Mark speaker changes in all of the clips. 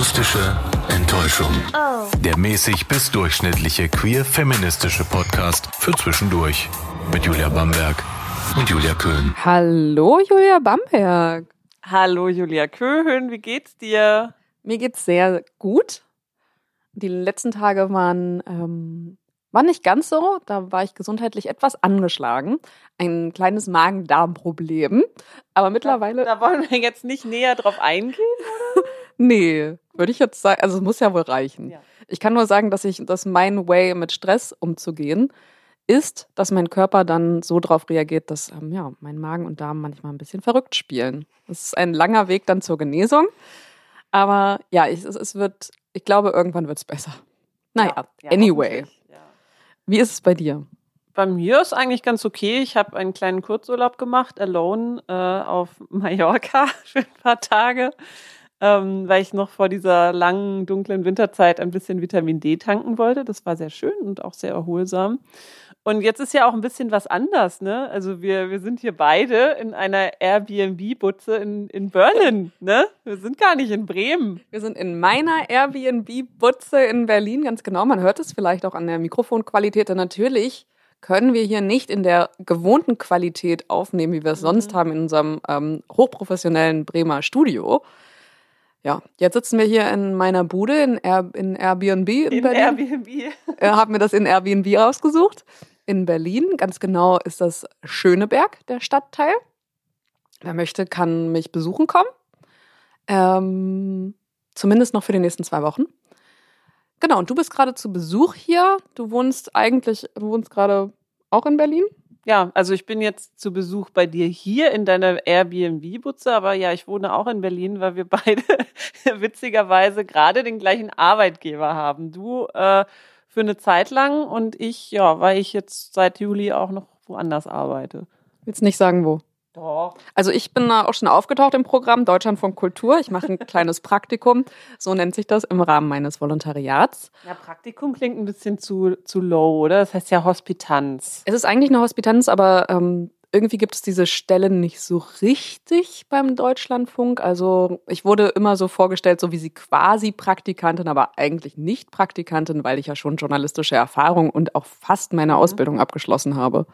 Speaker 1: Akustische Enttäuschung. Der mäßig bis durchschnittliche queer-feministische Podcast für zwischendurch. Mit Julia Bamberg und Julia Köhn.
Speaker 2: Hallo Julia Bamberg.
Speaker 3: Hallo Julia Köhn, wie geht's dir?
Speaker 2: Mir geht's sehr gut. Die letzten Tage waren, ähm, waren nicht ganz so. Da war ich gesundheitlich etwas angeschlagen. Ein kleines Magen-Darm-Problem. Aber mittlerweile.
Speaker 3: Da wollen wir jetzt nicht näher drauf eingehen.
Speaker 2: Nee, würde ich jetzt sagen, also es muss ja wohl reichen.
Speaker 3: Ja.
Speaker 2: Ich kann nur sagen, dass ich, dass mein Way mit Stress umzugehen ist, dass mein Körper dann so darauf reagiert, dass ähm, ja, mein Magen und Darm manchmal ein bisschen verrückt spielen. Das ist ein langer Weg dann zur Genesung. Aber ja, ich, es, es wird, ich glaube, irgendwann wird es besser. Naja,
Speaker 3: Ja,
Speaker 2: anyway.
Speaker 3: Ja.
Speaker 2: Wie ist es bei dir?
Speaker 3: Bei mir ist eigentlich ganz okay. Ich habe einen kleinen Kurzurlaub gemacht, alone, äh, auf Mallorca für ein paar Tage, ähm, weil ich noch vor dieser langen, dunklen Winterzeit ein bisschen Vitamin D tanken wollte. Das war sehr schön und auch sehr erholsam. Und jetzt ist ja auch ein bisschen was anders, ne? Also wir, wir sind hier beide in einer Airbnb-Butze in, in Berlin, ne? Wir sind gar nicht in Bremen.
Speaker 2: Wir sind in meiner Airbnb-Butze in Berlin, ganz genau. Man hört es vielleicht auch an der Mikrofonqualität. Denn natürlich können wir hier nicht in der gewohnten Qualität aufnehmen, wie wir es sonst haben in unserem ähm, hochprofessionellen Bremer Studio. Ja, jetzt sitzen wir hier in meiner Bude in, Air, in Airbnb in,
Speaker 3: In
Speaker 2: Berlin.
Speaker 3: Airbnb.
Speaker 2: äh, haben mir das in Airbnb rausgesucht. In Berlin, ganz genau ist das Schöneberg, der Stadtteil. Wer möchte, kann mich besuchen kommen. Ähm, zumindest noch für die nächsten zwei Wochen. Genau, und du bist gerade zu Besuch hier. Du wohnst eigentlich, du wohnst gerade auch in Berlin.
Speaker 3: Ja, also ich bin jetzt zu Besuch bei dir hier in deiner Airbnb-Butze, aber ja, ich wohne auch in Berlin, weil wir beide witzigerweise gerade den gleichen Arbeitgeber haben. Du äh, für eine Zeit lang und ich, ja, weil ich jetzt seit Juli auch noch woanders arbeite.
Speaker 2: Willst nicht sagen, wo?
Speaker 3: Doch.
Speaker 2: Also ich bin da auch schon aufgetaucht im Programm Deutschlandfunk Kultur. Ich mache ein kleines Praktikum, so nennt sich das, im Rahmen meines Volontariats.
Speaker 3: Ja, Praktikum klingt ein bisschen zu, zu low, oder? Das heißt ja Hospitanz.
Speaker 2: Es ist eigentlich eine Hospitanz, aber ähm, irgendwie gibt es diese Stelle nicht so richtig beim Deutschlandfunk. Also ich wurde immer so vorgestellt, so wie sie quasi Praktikantin, aber eigentlich nicht Praktikantin, weil ich ja schon journalistische Erfahrung und auch fast meine Ausbildung abgeschlossen habe.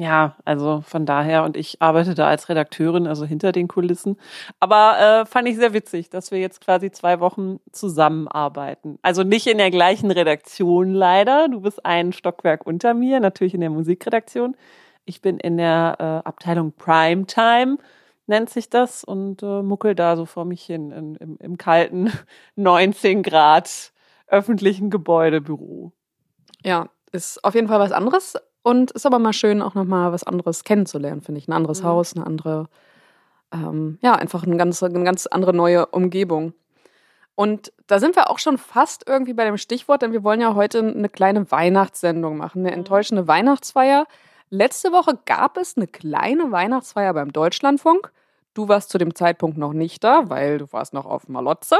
Speaker 3: Ja, also von daher und ich arbeite da als Redakteurin, also hinter den Kulissen. Aber äh, fand ich sehr witzig, dass wir jetzt quasi zwei Wochen zusammenarbeiten. Also nicht in der gleichen Redaktion leider. Du bist ein Stockwerk unter mir, natürlich in der Musikredaktion. Ich bin in der äh, Abteilung Primetime, nennt sich das, und äh, muckel da so vor mich hin in, im, im kalten 19 Grad öffentlichen Gebäudebüro.
Speaker 2: Ja, ist auf jeden Fall was anderes und ist aber mal schön, auch nochmal was anderes kennenzulernen, finde ich. Ein anderes
Speaker 3: Mhm.
Speaker 2: Haus, eine andere, ähm, ja, einfach eine ganz, eine ganz andere neue Umgebung. Und da sind wir auch schon fast irgendwie bei dem Stichwort, denn wir wollen ja heute eine kleine Weihnachtssendung machen, eine enttäuschende Weihnachtsfeier. Letzte Woche gab es eine kleine Weihnachtsfeier beim Deutschlandfunk. Du warst zu dem Zeitpunkt noch nicht da, weil du warst noch auf Malotze.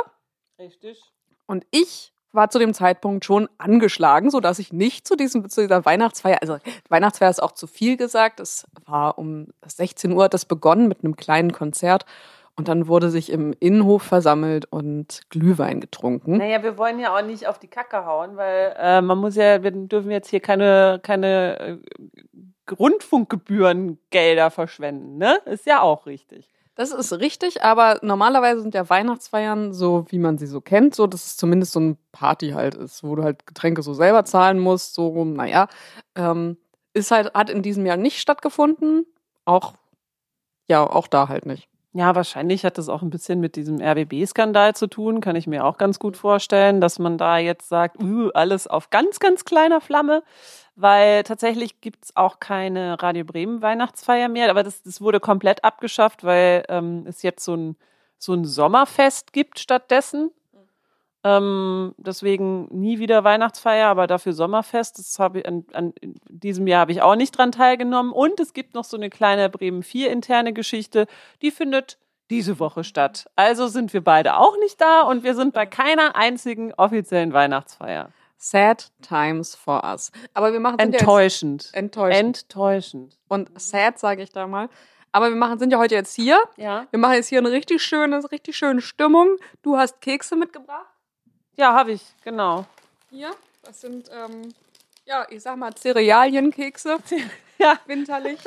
Speaker 3: Richtig.
Speaker 2: Und ich war zu dem Zeitpunkt schon angeschlagen, sodass ich nicht zu, diesem, zu dieser Weihnachtsfeier, also Weihnachtsfeier ist auch zu viel gesagt, es war um 16 Uhr hat das begonnen mit einem kleinen Konzert und dann wurde sich im Innenhof versammelt und Glühwein getrunken.
Speaker 3: Naja, wir wollen ja auch nicht auf die Kacke hauen, weil äh, man muss ja, wir dürfen jetzt hier keine, keine äh, Rundfunkgebührengelder verschwenden, ne? Ist ja auch richtig.
Speaker 2: Das ist richtig, aber normalerweise sind ja Weihnachtsfeiern so, wie man sie so kennt, so, dass es zumindest so ein Party halt ist, wo du halt Getränke so selber zahlen musst, so rum, naja. Ähm, ist halt, hat in diesem Jahr nicht stattgefunden. Auch, ja, auch da halt nicht.
Speaker 3: Ja, wahrscheinlich hat das auch ein bisschen mit diesem RBB-Skandal zu tun, kann ich mir auch ganz gut vorstellen, dass man da jetzt sagt, uh, alles auf ganz, ganz kleiner Flamme, weil tatsächlich gibt's auch keine Radio Bremen Weihnachtsfeier mehr, aber das, das wurde komplett abgeschafft, weil ähm, es jetzt so ein, so ein Sommerfest gibt stattdessen. Ähm, deswegen nie wieder Weihnachtsfeier, aber dafür Sommerfest. Das habe ich an, an in diesem Jahr habe ich auch nicht dran teilgenommen. Und es gibt noch so eine kleine Bremen 4 interne Geschichte, die findet diese Woche statt. Also sind wir beide auch nicht da und wir sind bei keiner einzigen offiziellen Weihnachtsfeier.
Speaker 2: Sad times for us. Aber wir machen sind ja
Speaker 3: Enttäuschend.
Speaker 2: enttäuschend.
Speaker 3: Enttäuschend.
Speaker 2: Und sad, sage ich da mal. Aber wir machen, sind ja heute jetzt hier.
Speaker 3: Ja.
Speaker 2: Wir machen jetzt hier eine richtig schöne, richtig schöne Stimmung. Du hast Kekse mitgebracht.
Speaker 3: Ja, habe ich, genau.
Speaker 2: Hier, das sind, ähm, ja, ich sag mal Cerealienkekse.
Speaker 3: Ja,
Speaker 2: Winterlich.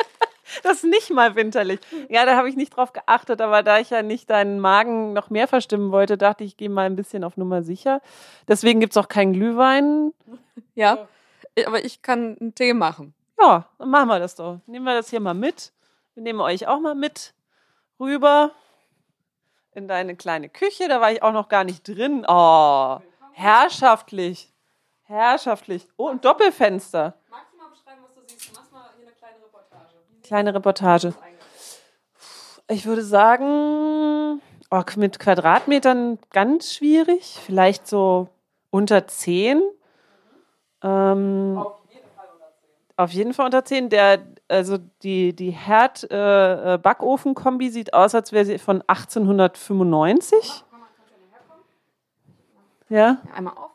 Speaker 3: das ist nicht mal winterlich. Ja, da habe ich nicht drauf geachtet, aber da ich ja nicht deinen Magen noch mehr verstimmen wollte, dachte ich, ich gehe mal ein bisschen auf Nummer sicher. Deswegen gibt es auch keinen Glühwein.
Speaker 2: Ja. Aber ich kann einen Tee machen.
Speaker 3: Ja, dann machen wir das doch. Nehmen wir das hier mal mit. Wir nehmen euch auch mal mit rüber in deine kleine Küche. Da war ich auch noch gar nicht drin. Oh, herrschaftlich. Herrschaftlich. Oh, ein Doppelfenster.
Speaker 2: Magst du mal beschreiben, was du siehst? Mach mal hier eine kleine Reportage.
Speaker 3: Kleine Reportage. Ich würde sagen, oh, mit Quadratmetern ganz schwierig. Vielleicht so unter 10. Ähm, auf jeden Fall unter 10. Der, also die, die Herd-Backofen-Kombi sieht aus, als wäre sie von 1895. Ja,
Speaker 2: Einmal auf.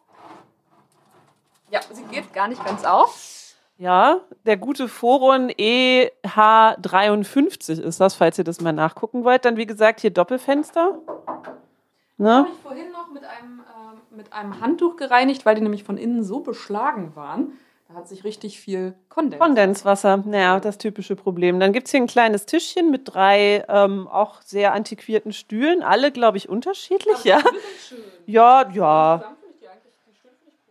Speaker 2: Ja, sie geht gar nicht ganz auf.
Speaker 3: ja. Der gute Foron EH53 ist das, falls ihr das mal nachgucken wollt. Dann, wie gesagt, hier Doppelfenster. Ne?
Speaker 2: Habe ich vorhin noch mit einem, ähm, mit einem Handtuch gereinigt, weil die nämlich von innen so beschlagen waren. Da hat sich richtig viel Kondens.
Speaker 3: Kondenswasser, naja, das typische Problem. Dann gibt es hier ein kleines Tischchen mit drei ähm, auch sehr antiquierten Stühlen. Alle, glaube ich, unterschiedlich, ja. Ja, ja.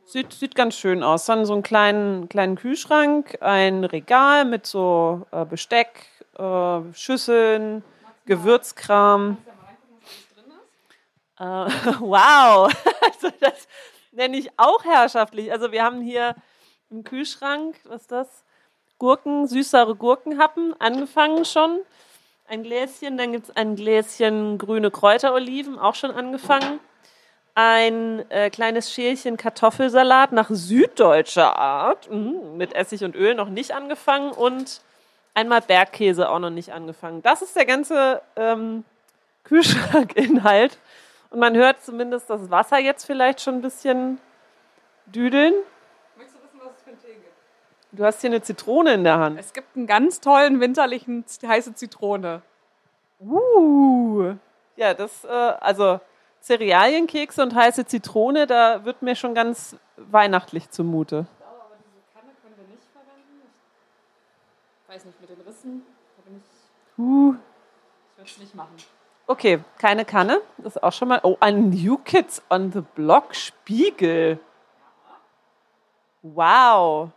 Speaker 3: Sieht, sieht ganz schön aus. Dann so einen kleinen, kleinen Kühlschrank, ein Regal mit so äh, Besteck, äh, Schüsseln, Gewürzkram. Äh, wow, also das nenne ich auch herrschaftlich. Also wir haben hier im Kühlschrank, was ist das? Gurken, süßere Gurkenhappen, angefangen schon. Ein Gläschen, dann gibt es ein Gläschen grüne Kräuteroliven, auch schon angefangen. Ein äh, kleines Schälchen Kartoffelsalat nach süddeutscher Art, mm, mit Essig und Öl noch nicht angefangen und einmal Bergkäse auch noch nicht angefangen. Das ist der ganze ähm, Kühlschrankinhalt. Und man hört zumindest das Wasser jetzt vielleicht schon ein bisschen düdeln.
Speaker 2: Möchtest du wissen, was es für einen Tee gibt?
Speaker 3: Du hast hier eine Zitrone in der Hand.
Speaker 2: Es gibt einen ganz tollen winterlichen heiße Zitrone.
Speaker 3: Uh. Ja, das, äh, also Cerealienkekse und heiße Zitrone, da wird mir schon ganz weihnachtlich zumute.
Speaker 2: Ich glaube aber, diese Kanne können wir nicht verwenden. Ich weiß nicht, mit den Rissen. Ich.
Speaker 3: Uh.
Speaker 2: Ich würde es nicht machen.
Speaker 3: Okay, keine Kanne. Das ist auch schon mal. Oh, ein New Kids on the Block Spiegel. Wow.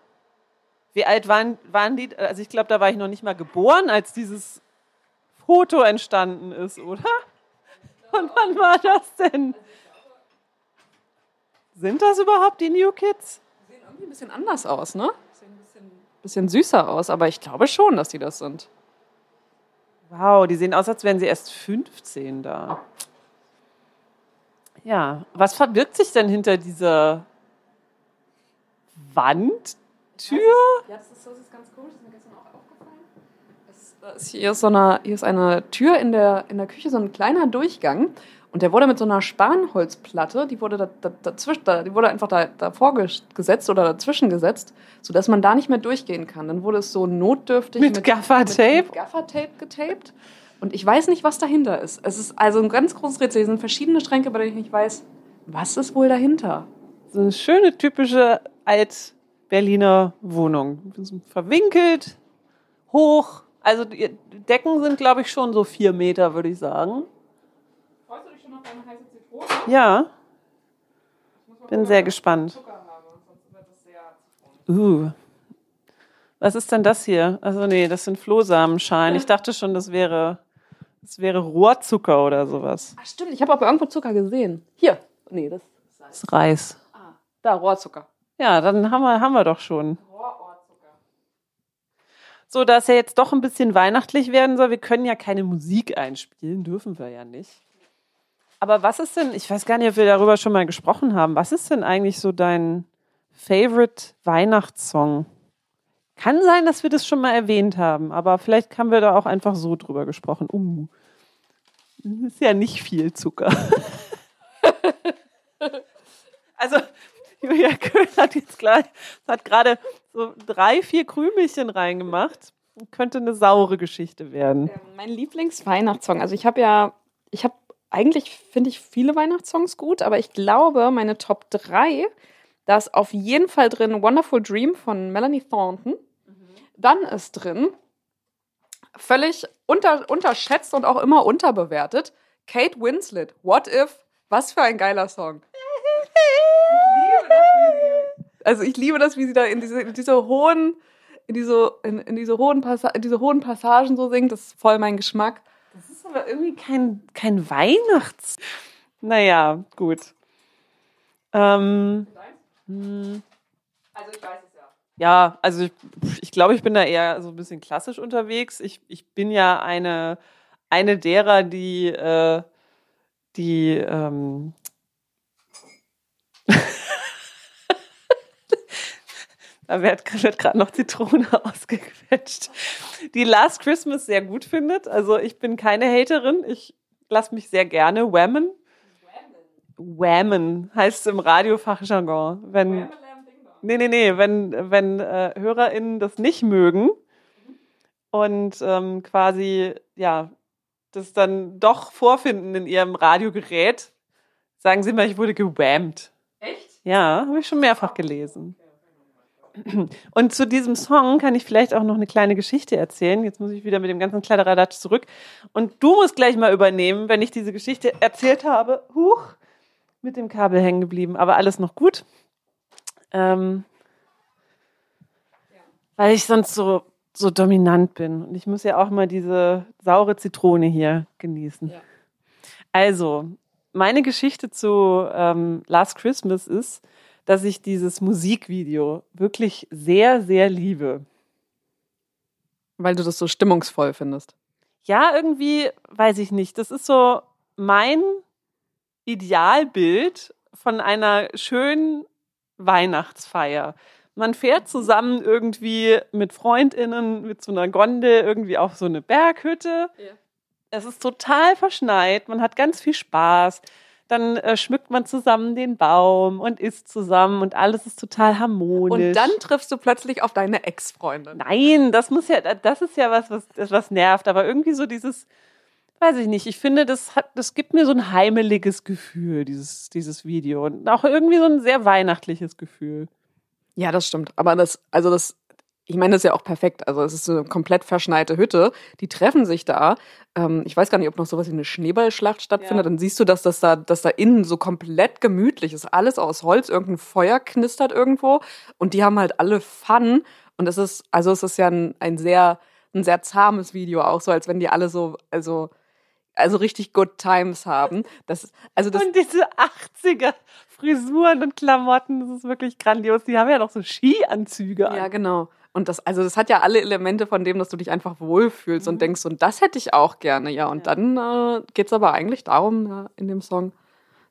Speaker 3: Wie alt waren, waren die? Also ich glaube, da war ich noch nicht mal geboren, als dieses Foto entstanden ist, oder? Und wann war das denn? Sind das überhaupt die New Kids?
Speaker 2: Sehen irgendwie ein bisschen anders aus, ne? Sehen ein bisschen, bisschen süßer aus, aber ich glaube schon, dass die das sind.
Speaker 3: Wow, die sehen aus, als wären sie erst 15 da. Ja, was verbirgt sich denn hinter dieser Wandtür?
Speaker 2: Ja, das ist, das ist ganz komisch, das ist mir gestern auch aufgefallen. Es, hier, ist so eine, hier ist eine Tür in der, in der Küche, so ein kleiner Durchgang. Und der wurde mit so einer Spanholzplatte, die wurde, da, da, dazwischen, da, die wurde einfach da, davor ges- gesetzt oder dazwischen gesetzt, sodass man da nicht mehr durchgehen kann. Dann wurde es so notdürftig
Speaker 3: Mit Gaffertape?
Speaker 2: Mit, mit Gaffertape getaped. Und ich weiß nicht, was dahinter ist. Es ist also ein ganz großes Rätsel. Hier sind verschiedene Schränke, bei denen ich nicht weiß, was ist wohl dahinter?
Speaker 3: So eine schöne, typische Alt-Berliner Wohnung. Verwinkelt, hoch. Also die Decken sind, glaube ich, schon so vier Meter, würde ich sagen.
Speaker 2: Freust du dich schon auf deine heiße Zitrone?
Speaker 3: Ja, bin sehr gespannt. Uh. Was ist denn das hier? Also nee, das sind Flohsamenschalen. Ich dachte schon, das wäre, das wäre Rohrzucker oder sowas.
Speaker 2: Ach stimmt, ich habe aber irgendwo Zucker gesehen. Hier. Nee, das ist
Speaker 3: Das ist Reis.
Speaker 2: ah, da Rohrzucker.
Speaker 3: Ja, dann haben wir, haben wir doch schon. So, da es ja jetzt doch ein bisschen weihnachtlich werden soll, wir können ja keine Musik einspielen, dürfen wir ja nicht. Aber was ist denn, ich weiß gar nicht, ob wir darüber schon mal gesprochen haben, was ist denn eigentlich so dein Favorite Weihnachtssong? Kann sein, dass wir das schon mal erwähnt haben, aber vielleicht haben wir da auch einfach so drüber gesprochen. Uh, ist ja nicht viel Zucker. also, Julia Köhl hat jetzt gleich, hat gerade so drei, vier Krümelchen reingemacht. könnte eine saure Geschichte werden.
Speaker 2: Ähm, mein Lieblingsweihnachtssong. Also ich habe ja, ich habe eigentlich finde ich viele Weihnachtssongs gut, aber ich glaube, meine Top 3, da ist auf jeden Fall drin Wonderful Dream von Melanie Thornton. Mhm. Dann ist drin, völlig unter, unterschätzt und auch immer unterbewertet, Kate Winslet, What If? Was für ein geiler Song. Also ich liebe das, wie sie da in diese, in diese hohen, in diese, in, in diese hohen Passa in diese hohen Passagen so singt. Das ist voll mein Geschmack.
Speaker 3: Das ist aber irgendwie kein, kein Weihnachts. Naja, gut. Ähm, hm. Also ich weiß es ja. Ja, also ich, ich glaube, ich bin da eher so ein bisschen klassisch unterwegs. Ich, ich bin ja eine, eine derer, die, äh, die ähm, Da wird, wird gerade noch Zitrone ausgequetscht. Die Last Christmas sehr gut findet. Also ich bin keine Haterin. Ich lasse mich sehr gerne whammen. Whammen heißt es im Radiofachjargon. Wenn, nee, nee, nee, wenn, wenn äh, HörerInnen das nicht mögen und ähm, quasi, ja, das dann doch vorfinden in ihrem Radiogerät, sagen sie mal, ich wurde gewammt. Echt? Ja, habe ich schon mehrfach gelesen. Und zu diesem Song kann ich vielleicht auch noch eine kleine Geschichte erzählen. Jetzt muss ich wieder mit dem ganzen Kladderadatsch zurück. Und du musst gleich mal übernehmen, wenn ich diese Geschichte erzählt habe. Huch, mit dem Kabel hängen geblieben, aber alles noch gut. Ähm, weil ich sonst so, so dominant bin. Und ich muss ja auch mal diese saure Zitrone hier genießen. Ja. Also, meine Geschichte zu ähm, Last Christmas ist, dass ich dieses Musikvideo wirklich sehr, sehr liebe.
Speaker 2: Weil du das so stimmungsvoll findest.
Speaker 3: Ja, irgendwie, weiß ich nicht. Das ist so mein Idealbild von einer schönen Weihnachtsfeier. Man fährt zusammen irgendwie mit FreundInnen mit so einer Gondel irgendwie auf so eine Berghütte. Ja. Es ist total verschneit, man hat ganz viel Spaß dann äh, schmückt man zusammen den Baum und isst zusammen und alles ist total harmonisch.
Speaker 2: Und dann triffst du plötzlich auf deine Ex-Freundin.
Speaker 3: Nein, das muss ja, das ist ja was, was, was nervt. Aber irgendwie so dieses, weiß ich nicht, ich finde, das hat, das gibt mir so ein heimeliges Gefühl, dieses, dieses Video. Und auch irgendwie so ein sehr weihnachtliches Gefühl.
Speaker 2: Ja, das stimmt. Aber das, also das ich meine, das ist ja auch perfekt. Also es ist eine komplett verschneite Hütte. Die treffen sich da. Ähm, ich weiß gar nicht, ob noch sowas wie eine Schneeballschlacht stattfindet. Ja. Dann siehst du, dass das da, dass da innen so komplett gemütlich ist. Alles aus Holz, irgendein Feuer knistert irgendwo. Und die haben halt alle Fun. Und es ist, also es ist ja ein, ein sehr, ein sehr zahmes Video auch so, als wenn die alle so, also, also richtig good times haben. Das, also das
Speaker 3: und diese 80er Frisuren und Klamotten, das ist wirklich grandios. Die haben ja noch so Skianzüge
Speaker 2: an. Ja, genau. Und das, also das hat ja alle Elemente von dem, dass du dich einfach wohlfühlst mhm. und denkst, und das hätte ich auch gerne, ja. Und ja. dann äh, geht es aber eigentlich darum, ja, in dem Song,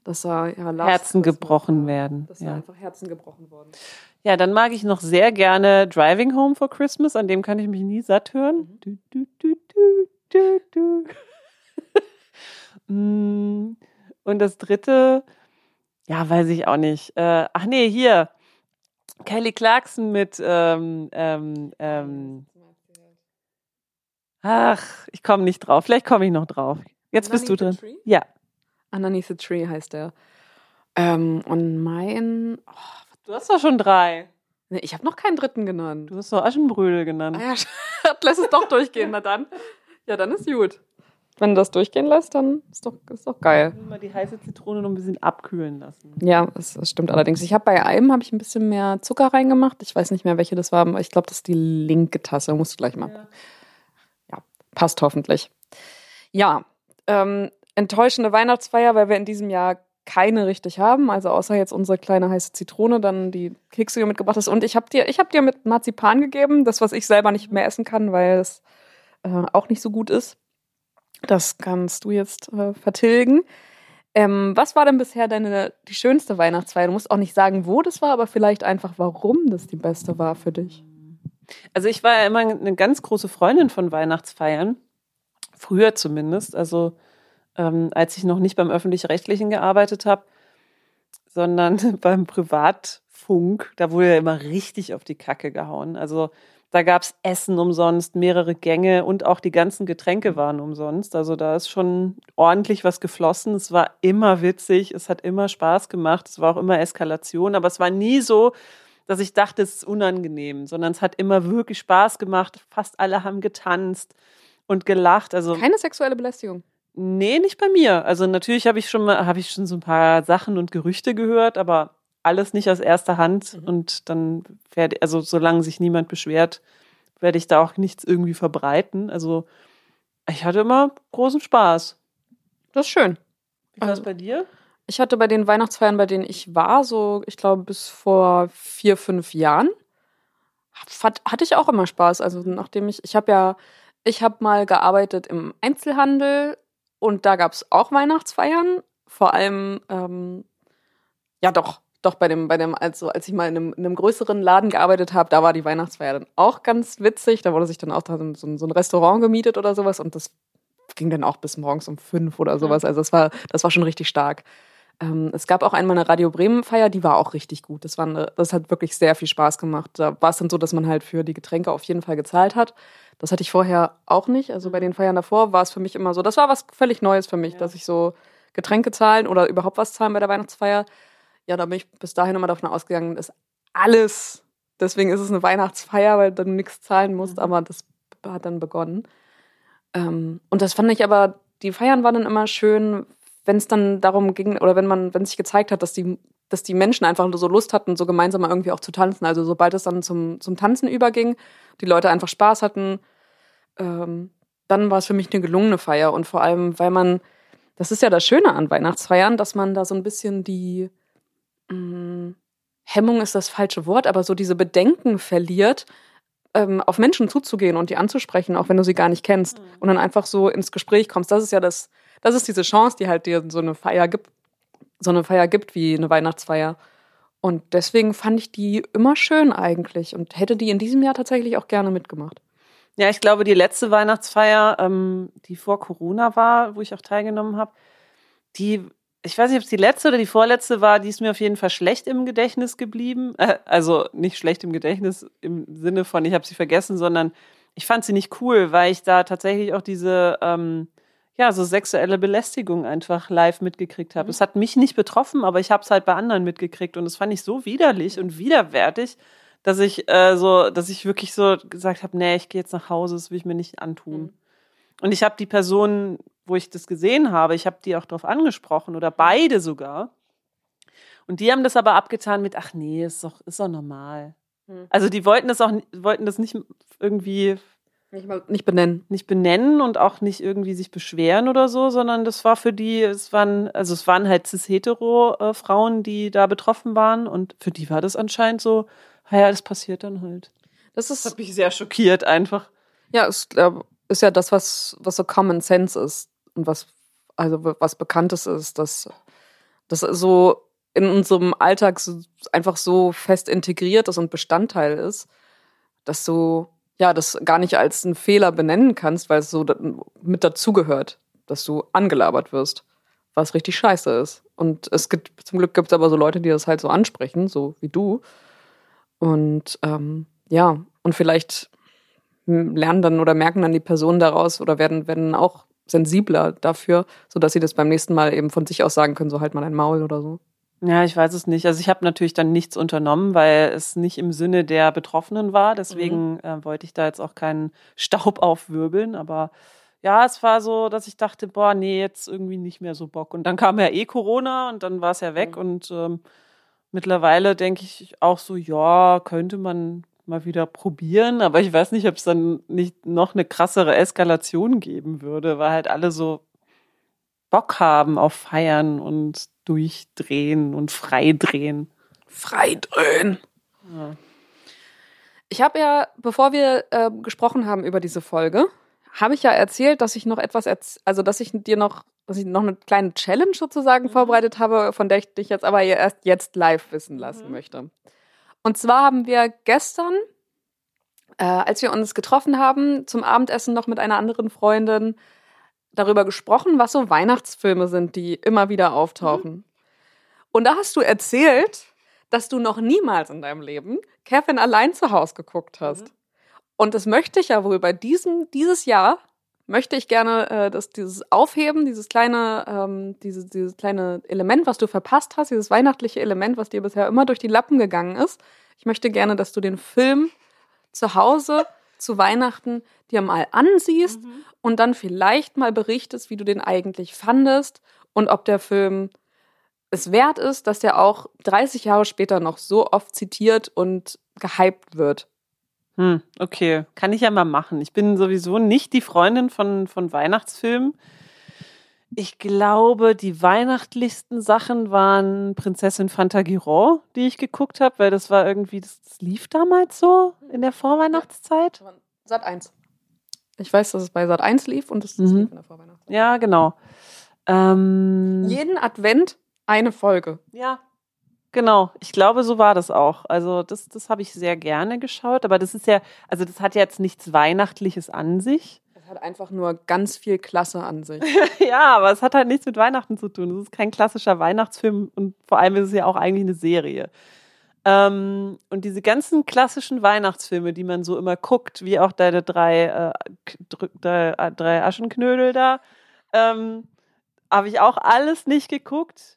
Speaker 2: dass da ja,
Speaker 3: Herzen gebrochen werden.
Speaker 2: Dass ja. einfach Herzen gebrochen wurden.
Speaker 3: Ja, dann mag ich noch sehr gerne Driving Home for Christmas, an dem kann ich mich nie satt hören. Mhm. Du, du, du, mm. und das dritte, ja, weiß ich auch nicht. Äh, ach nee, hier. Kelly Clarkson mit ähm, ähm, ähm, Ach, ich komme nicht drauf. Vielleicht komme ich noch drauf. Jetzt Underneath bist du drin.
Speaker 2: Tree?
Speaker 3: Ja.
Speaker 2: Underneath the Tree heißt der. Ähm, und mein.
Speaker 3: Oh, du hast doch schon drei.
Speaker 2: Nee, ich habe noch keinen dritten genannt.
Speaker 3: Du hast doch Aschenbrödel genannt.
Speaker 2: Ah, ja, lass es doch durchgehen, na dann. Ja, dann ist gut. Wenn du das durchgehen lässt, dann ist doch, ist doch geil.
Speaker 3: Mal die heiße Zitrone noch ein bisschen abkühlen lassen.
Speaker 2: Ja, das, das stimmt allerdings. Ich habe bei einem habe ich ein bisschen mehr Zucker reingemacht. Ich weiß nicht mehr, welche das war, aber ich glaube, das ist die linke Tasse. Musst du gleich mal. Ja, ja passt hoffentlich. Ja, ähm, enttäuschende Weihnachtsfeier, weil wir in diesem Jahr keine richtig haben. Also außer jetzt unsere kleine heiße Zitrone, dann die Kekse, die du mitgebracht hast. Und ich habe dir, ich habe dir mit Marzipan gegeben, das, was ich selber nicht mehr essen kann, weil es äh, auch nicht so gut ist. Das kannst du jetzt äh, vertilgen. Ähm, was war denn bisher deine die schönste Weihnachtsfeier? Du musst auch nicht sagen, wo das war, aber vielleicht einfach, warum das die beste war für dich.
Speaker 3: Also ich war ja immer eine ganz große Freundin von Weihnachtsfeiern, früher zumindest. Also ähm, als ich noch nicht beim öffentlich-rechtlichen gearbeitet habe, sondern beim Privatfunk, da wurde ja immer richtig auf die Kacke gehauen. Also Da gab es Essen umsonst, mehrere Gänge und auch die ganzen Getränke waren umsonst. Also da ist schon ordentlich was geflossen. Es war immer witzig, es hat immer Spaß gemacht, es war auch immer Eskalation, aber es war nie so, dass ich dachte, es ist unangenehm, sondern es hat immer wirklich Spaß gemacht. Fast alle haben getanzt und gelacht. Also
Speaker 2: keine sexuelle Belästigung.
Speaker 3: Nee, nicht bei mir. Also natürlich habe ich schon mal, habe ich schon so ein paar Sachen und Gerüchte gehört, aber alles nicht aus erster Hand mhm. und dann werde, also solange sich niemand beschwert, werde ich da auch nichts irgendwie verbreiten. Also ich hatte immer großen Spaß.
Speaker 2: Das ist schön.
Speaker 3: Wie war es also, bei dir?
Speaker 2: Ich hatte bei den Weihnachtsfeiern, bei denen ich war, so, ich glaube, bis vor vier, fünf Jahren, hatte ich auch immer Spaß. Also nachdem ich, ich habe ja, ich habe mal gearbeitet im Einzelhandel und da gab es auch Weihnachtsfeiern. Vor allem, ähm, ja doch, doch bei dem, bei dem, also als ich mal in einem, in einem größeren Laden gearbeitet habe, da war die Weihnachtsfeier dann auch ganz witzig. Da wurde sich dann auch so, ein, so ein Restaurant gemietet oder sowas und das ging dann auch bis morgens um fünf oder sowas. Also das war, das war schon richtig stark. Ähm, es gab auch einmal eine Radio Bremen Feier, die war auch richtig gut. Das war eine, das hat wirklich sehr viel Spaß gemacht. Da war es dann so, dass man halt für die Getränke auf jeden Fall gezahlt hat. Das hatte ich vorher auch nicht. Also bei den Feiern davor war es für mich immer so, das war was völlig Neues für mich, ja. dass ich so Getränke zahlen oder überhaupt was zahlen bei der Weihnachtsfeier ja, da bin ich bis dahin immer davon ausgegangen, dass alles, deswegen ist es eine Weihnachtsfeier, weil du nichts zahlen musst, mhm. aber das hat dann begonnen. Ähm, und das fand ich aber, die Feiern waren dann immer schön, wenn es dann darum ging, oder wenn man, wenn sich gezeigt hat, dass die, dass die Menschen einfach so Lust hatten, so gemeinsam irgendwie auch zu tanzen. Also sobald es dann zum, zum Tanzen überging, die Leute einfach Spaß hatten, ähm, dann war es für mich eine gelungene Feier. Und vor allem, weil man, das ist ja das Schöne an Weihnachtsfeiern, dass man da so ein bisschen die, mh, Hemmung ist das falsche Wort, aber so diese Bedenken verliert, ähm, auf Menschen zuzugehen und die anzusprechen, auch wenn du sie gar nicht kennst. Mhm. Und dann einfach so ins Gespräch kommst. Das ist ja das, das ist diese Chance, die halt dir so eine Feier gibt, so eine Feier gibt wie eine Weihnachtsfeier. Und deswegen fand ich die immer schön eigentlich und hätte die in diesem Jahr tatsächlich auch gerne mitgemacht.
Speaker 3: Ja, ich glaube, die letzte Weihnachtsfeier, ähm, die vor Corona war, wo ich auch teilgenommen habe, die ich weiß nicht, ob es die letzte oder die vorletzte war, die ist mir auf jeden Fall schlecht im Gedächtnis geblieben. Äh, also nicht schlecht im Gedächtnis im Sinne von, ich habe sie vergessen, sondern ich fand sie nicht cool, weil ich da tatsächlich auch diese, ähm, ja, so sexuelle Belästigung einfach live mitgekriegt habe. Mhm. Es hat mich nicht betroffen, aber ich habe es halt bei anderen mitgekriegt und das fand ich so widerlich und widerwärtig, dass ich äh, so, dass ich wirklich so gesagt habe, nee, ich gehe jetzt nach Hause, das will ich mir nicht antun. Mhm. Und ich habe die Person wo ich das gesehen habe, ich habe die auch darauf angesprochen oder beide sogar. Und die haben das aber abgetan mit, ach nee, ist doch, ist doch normal. Hm. Also die wollten das auch, wollten das nicht irgendwie
Speaker 2: nicht, mal, nicht benennen.
Speaker 3: Nicht benennen und auch nicht irgendwie sich beschweren oder so, sondern das war für die, es waren, also es waren halt cis-hetero-Frauen, äh, die da betroffen waren und für die war das anscheinend so, ja, das passiert dann halt. Das, ist, das hat mich sehr schockiert einfach.
Speaker 2: Ja, es ist ja das, was, was so Common Sense ist und was, also was Bekanntes ist, dass das so in unserem Alltag so, einfach so fest integriert ist und Bestandteil ist, dass du ja das gar nicht als einen Fehler benennen kannst, weil es so mit dazugehört, dass du angelabert wirst, was richtig scheiße ist. Und es gibt, zum Glück gibt es aber so Leute, die das halt so ansprechen, so wie du. Und ähm, ja, und vielleicht lernen dann oder merken dann die Personen daraus oder werden, werden auch sensibler dafür, sodass sie das beim nächsten Mal eben von sich aus sagen können, so halt mal ein Maul oder so.
Speaker 3: Ja, ich weiß es nicht. Also ich habe natürlich dann nichts unternommen, weil es nicht im Sinne der Betroffenen war. Deswegen mhm. äh, wollte ich da jetzt auch keinen Staub aufwirbeln. Aber ja, es war so, dass ich dachte, boah, nee, jetzt irgendwie nicht mehr so Bock. Und dann kam ja eh Corona und dann war es ja weg. Mhm. Und ähm, mittlerweile denke ich auch so, ja, könnte man mal wieder probieren, aber ich weiß nicht, ob es dann nicht noch eine krassere Eskalation geben würde, weil halt alle so Bock haben auf Feiern und Durchdrehen und Freidrehen.
Speaker 2: Freidrehen. Ja. Ich habe ja, bevor wir äh, gesprochen haben über diese Folge, habe ich ja erzählt, dass ich noch etwas, also dass ich dir noch, dass ich noch eine kleine Challenge sozusagen mhm. vorbereitet habe, von der ich dich jetzt aber erst jetzt live wissen lassen mhm. möchte. Und zwar haben wir gestern, äh, als wir uns getroffen haben, zum Abendessen noch mit einer anderen Freundin darüber gesprochen, was so Weihnachtsfilme sind, die immer wieder auftauchen. Mhm. Und da hast du erzählt, dass du noch niemals in deinem Leben Kevin allein zu Hause geguckt hast. Mhm. Und das möchte ich ja wohl bei diesem, dieses Jahr möchte ich gerne, äh, dass dieses Aufheben, dieses kleine, ähm, dieses, dieses kleine Element, was du verpasst hast, dieses weihnachtliche Element, was dir bisher immer durch die Lappen gegangen ist. Ich möchte gerne, dass du den Film zu Hause zu Weihnachten dir mal ansiehst mhm. und dann vielleicht mal berichtest, wie du den eigentlich fandest und ob der Film es wert ist, dass der auch 30 Jahre später noch so oft zitiert und gehypt wird.
Speaker 3: Hm, okay, kann ich ja mal machen. Ich bin sowieso nicht die Freundin von, von Weihnachtsfilmen. Ich glaube, die weihnachtlichsten Sachen waren Prinzessin Fantagiron, die ich geguckt habe, weil das war irgendwie, das, das, lief damals so in der Vorweihnachtszeit.
Speaker 2: Sat 1. Ich weiß, dass es bei Sat 1 lief und das, das mhm. lief in der Vorweihnachtszeit.
Speaker 3: Ja, genau. Ähm,
Speaker 2: Jeden Advent eine Folge.
Speaker 3: Ja, Genau, ich glaube, so war das auch. Also das, das habe ich sehr gerne geschaut, aber das ist ja, also das hat jetzt nichts Weihnachtliches an sich.
Speaker 2: Es hat einfach nur ganz viel Klasse an sich.
Speaker 3: ja, aber es hat halt nichts mit Weihnachten zu tun. Es ist kein klassischer Weihnachtsfilm und vor allem ist es ja auch eigentlich eine Serie. Ähm, und diese ganzen klassischen Weihnachtsfilme, die man so immer guckt, wie auch deine drei, äh, drei, äh, drei Aschenknödel da, ähm, habe ich auch alles nicht geguckt.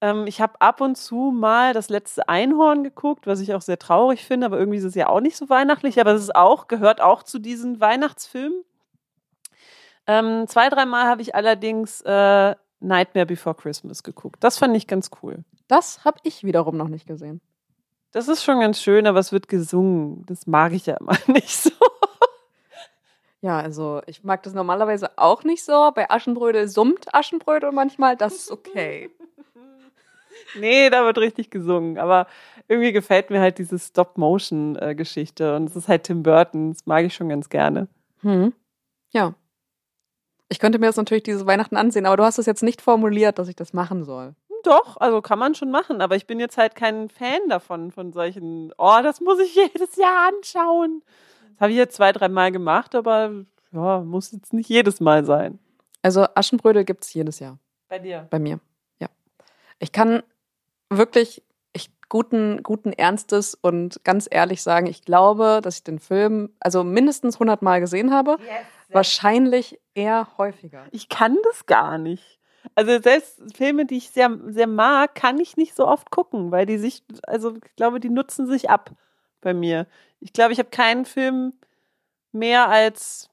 Speaker 3: Ähm, ich habe ab und zu mal das letzte Einhorn geguckt, was ich auch sehr traurig finde, aber irgendwie ist es ja auch nicht so weihnachtlich, aber es ist auch, gehört auch zu diesen Weihnachtsfilmen. Ähm, zwei, dreimal habe ich allerdings äh, Nightmare Before Christmas geguckt. Das fand ich ganz cool.
Speaker 2: Das habe ich wiederum noch nicht gesehen.
Speaker 3: Das ist schon ganz schön, aber es wird gesungen. Das mag ich ja immer nicht so.
Speaker 2: Ja, also ich mag das normalerweise auch nicht so. Bei Aschenbrödel summt Aschenbrödel manchmal, das ist okay.
Speaker 3: Nee, da wird richtig gesungen. Aber irgendwie gefällt mir halt diese Stop-Motion-Geschichte. Und es ist halt Tim Burton. Das mag ich schon ganz gerne.
Speaker 2: Hm. Ja. Ich könnte mir das natürlich dieses Weihnachten ansehen, aber du hast es jetzt nicht formuliert, dass ich das machen soll.
Speaker 3: Doch, also kann man schon machen, aber ich bin jetzt halt kein Fan davon, von solchen, oh, das muss ich jedes Jahr anschauen. Das habe ich jetzt zwei, drei Mal gemacht, aber ja, muss jetzt nicht jedes Mal sein.
Speaker 2: Also Aschenbrödel gibt es jedes Jahr.
Speaker 3: Bei dir?
Speaker 2: Bei mir. Ich kann wirklich ich, guten, guten Ernstes und ganz ehrlich sagen, ich glaube, dass ich den Film also mindestens 100 Mal gesehen habe. Yes, Wahrscheinlich eher häufiger.
Speaker 3: Ich kann das gar nicht. Also selbst Filme, die ich sehr, sehr mag, kann ich nicht so oft gucken, weil die sich, also ich glaube, die nutzen sich ab bei mir. Ich glaube, ich habe keinen Film mehr als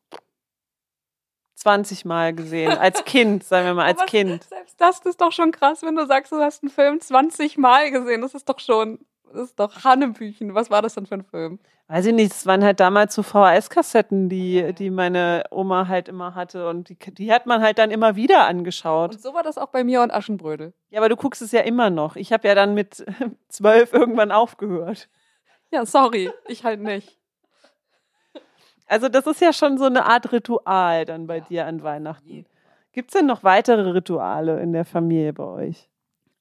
Speaker 3: 20 Mal gesehen. Als Kind, sagen wir mal, als Aber Kind.
Speaker 2: Selbst das ist doch schon krass, wenn du sagst, du hast einen Film 20 Mal gesehen. Das ist doch schon, das ist doch Hannebüchen. Was war das denn für ein Film?
Speaker 3: Weiß ich nicht, es waren halt damals so VHS-Kassetten, die, die meine Oma halt immer hatte. Und die, die hat man halt dann immer wieder angeschaut.
Speaker 2: Und so war das auch bei mir und Aschenbrödel.
Speaker 3: Ja, aber du guckst es ja immer noch. Ich habe ja dann mit zwölf irgendwann aufgehört.
Speaker 2: Ja, sorry, ich halt nicht.
Speaker 3: Also das ist ja schon so eine Art Ritual dann bei dir an Weihnachten. Gibt es denn noch weitere Rituale in der Familie bei euch?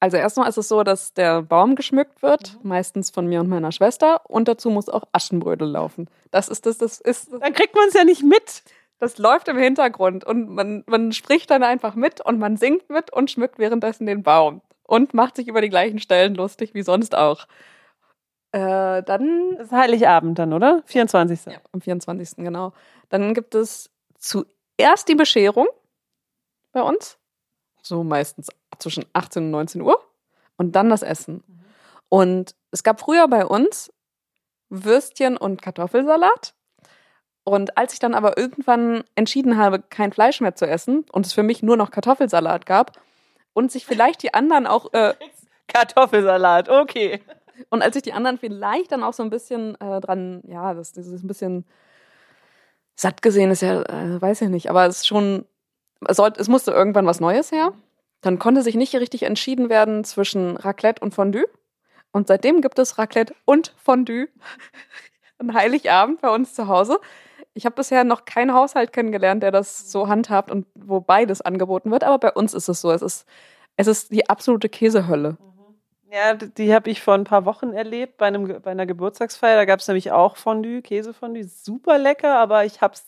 Speaker 2: Also erstmal ist es so, dass der Baum geschmückt wird, mhm. meistens von mir und meiner Schwester, und dazu muss auch Aschenbrödel laufen. Das ist das, das ist.
Speaker 3: Dann kriegt man es ja nicht mit.
Speaker 2: Das läuft im Hintergrund und man, man spricht dann einfach mit und man singt mit und schmückt währenddessen den Baum und macht sich über die gleichen Stellen lustig wie sonst auch. Äh, dann.
Speaker 3: Das ist Heiligabend dann, oder? 24.
Speaker 2: Ja, am 24. genau. Dann gibt es zuerst die Bescherung bei uns. So meistens zwischen 18 und 19 Uhr. Und dann das Essen. Mhm. Und es gab früher bei uns Würstchen und Kartoffelsalat. Und als ich dann aber irgendwann entschieden habe, kein Fleisch mehr zu essen und es für mich nur noch Kartoffelsalat gab und sich vielleicht die anderen auch. Äh,
Speaker 3: Kartoffelsalat, okay.
Speaker 2: Und als ich die anderen vielleicht dann auch so ein bisschen äh, dran, ja, das, das ist ein bisschen satt gesehen, ist ja, äh, weiß ich nicht, aber es ist schon, es, sollte, es musste irgendwann was Neues her. Dann konnte sich nicht richtig entschieden werden zwischen Raclette und Fondue. Und seitdem gibt es Raclette und Fondue an Heiligabend bei uns zu Hause. Ich habe bisher noch keinen Haushalt kennengelernt, der das so handhabt und wo beides angeboten wird, aber bei uns ist es so. Es ist, es ist die absolute Käsehölle.
Speaker 3: Ja, die habe ich vor ein paar Wochen erlebt bei, einem, bei einer Geburtstagsfeier. Da gab es nämlich auch Fondue, Käsefondue. Super lecker, aber ich habe es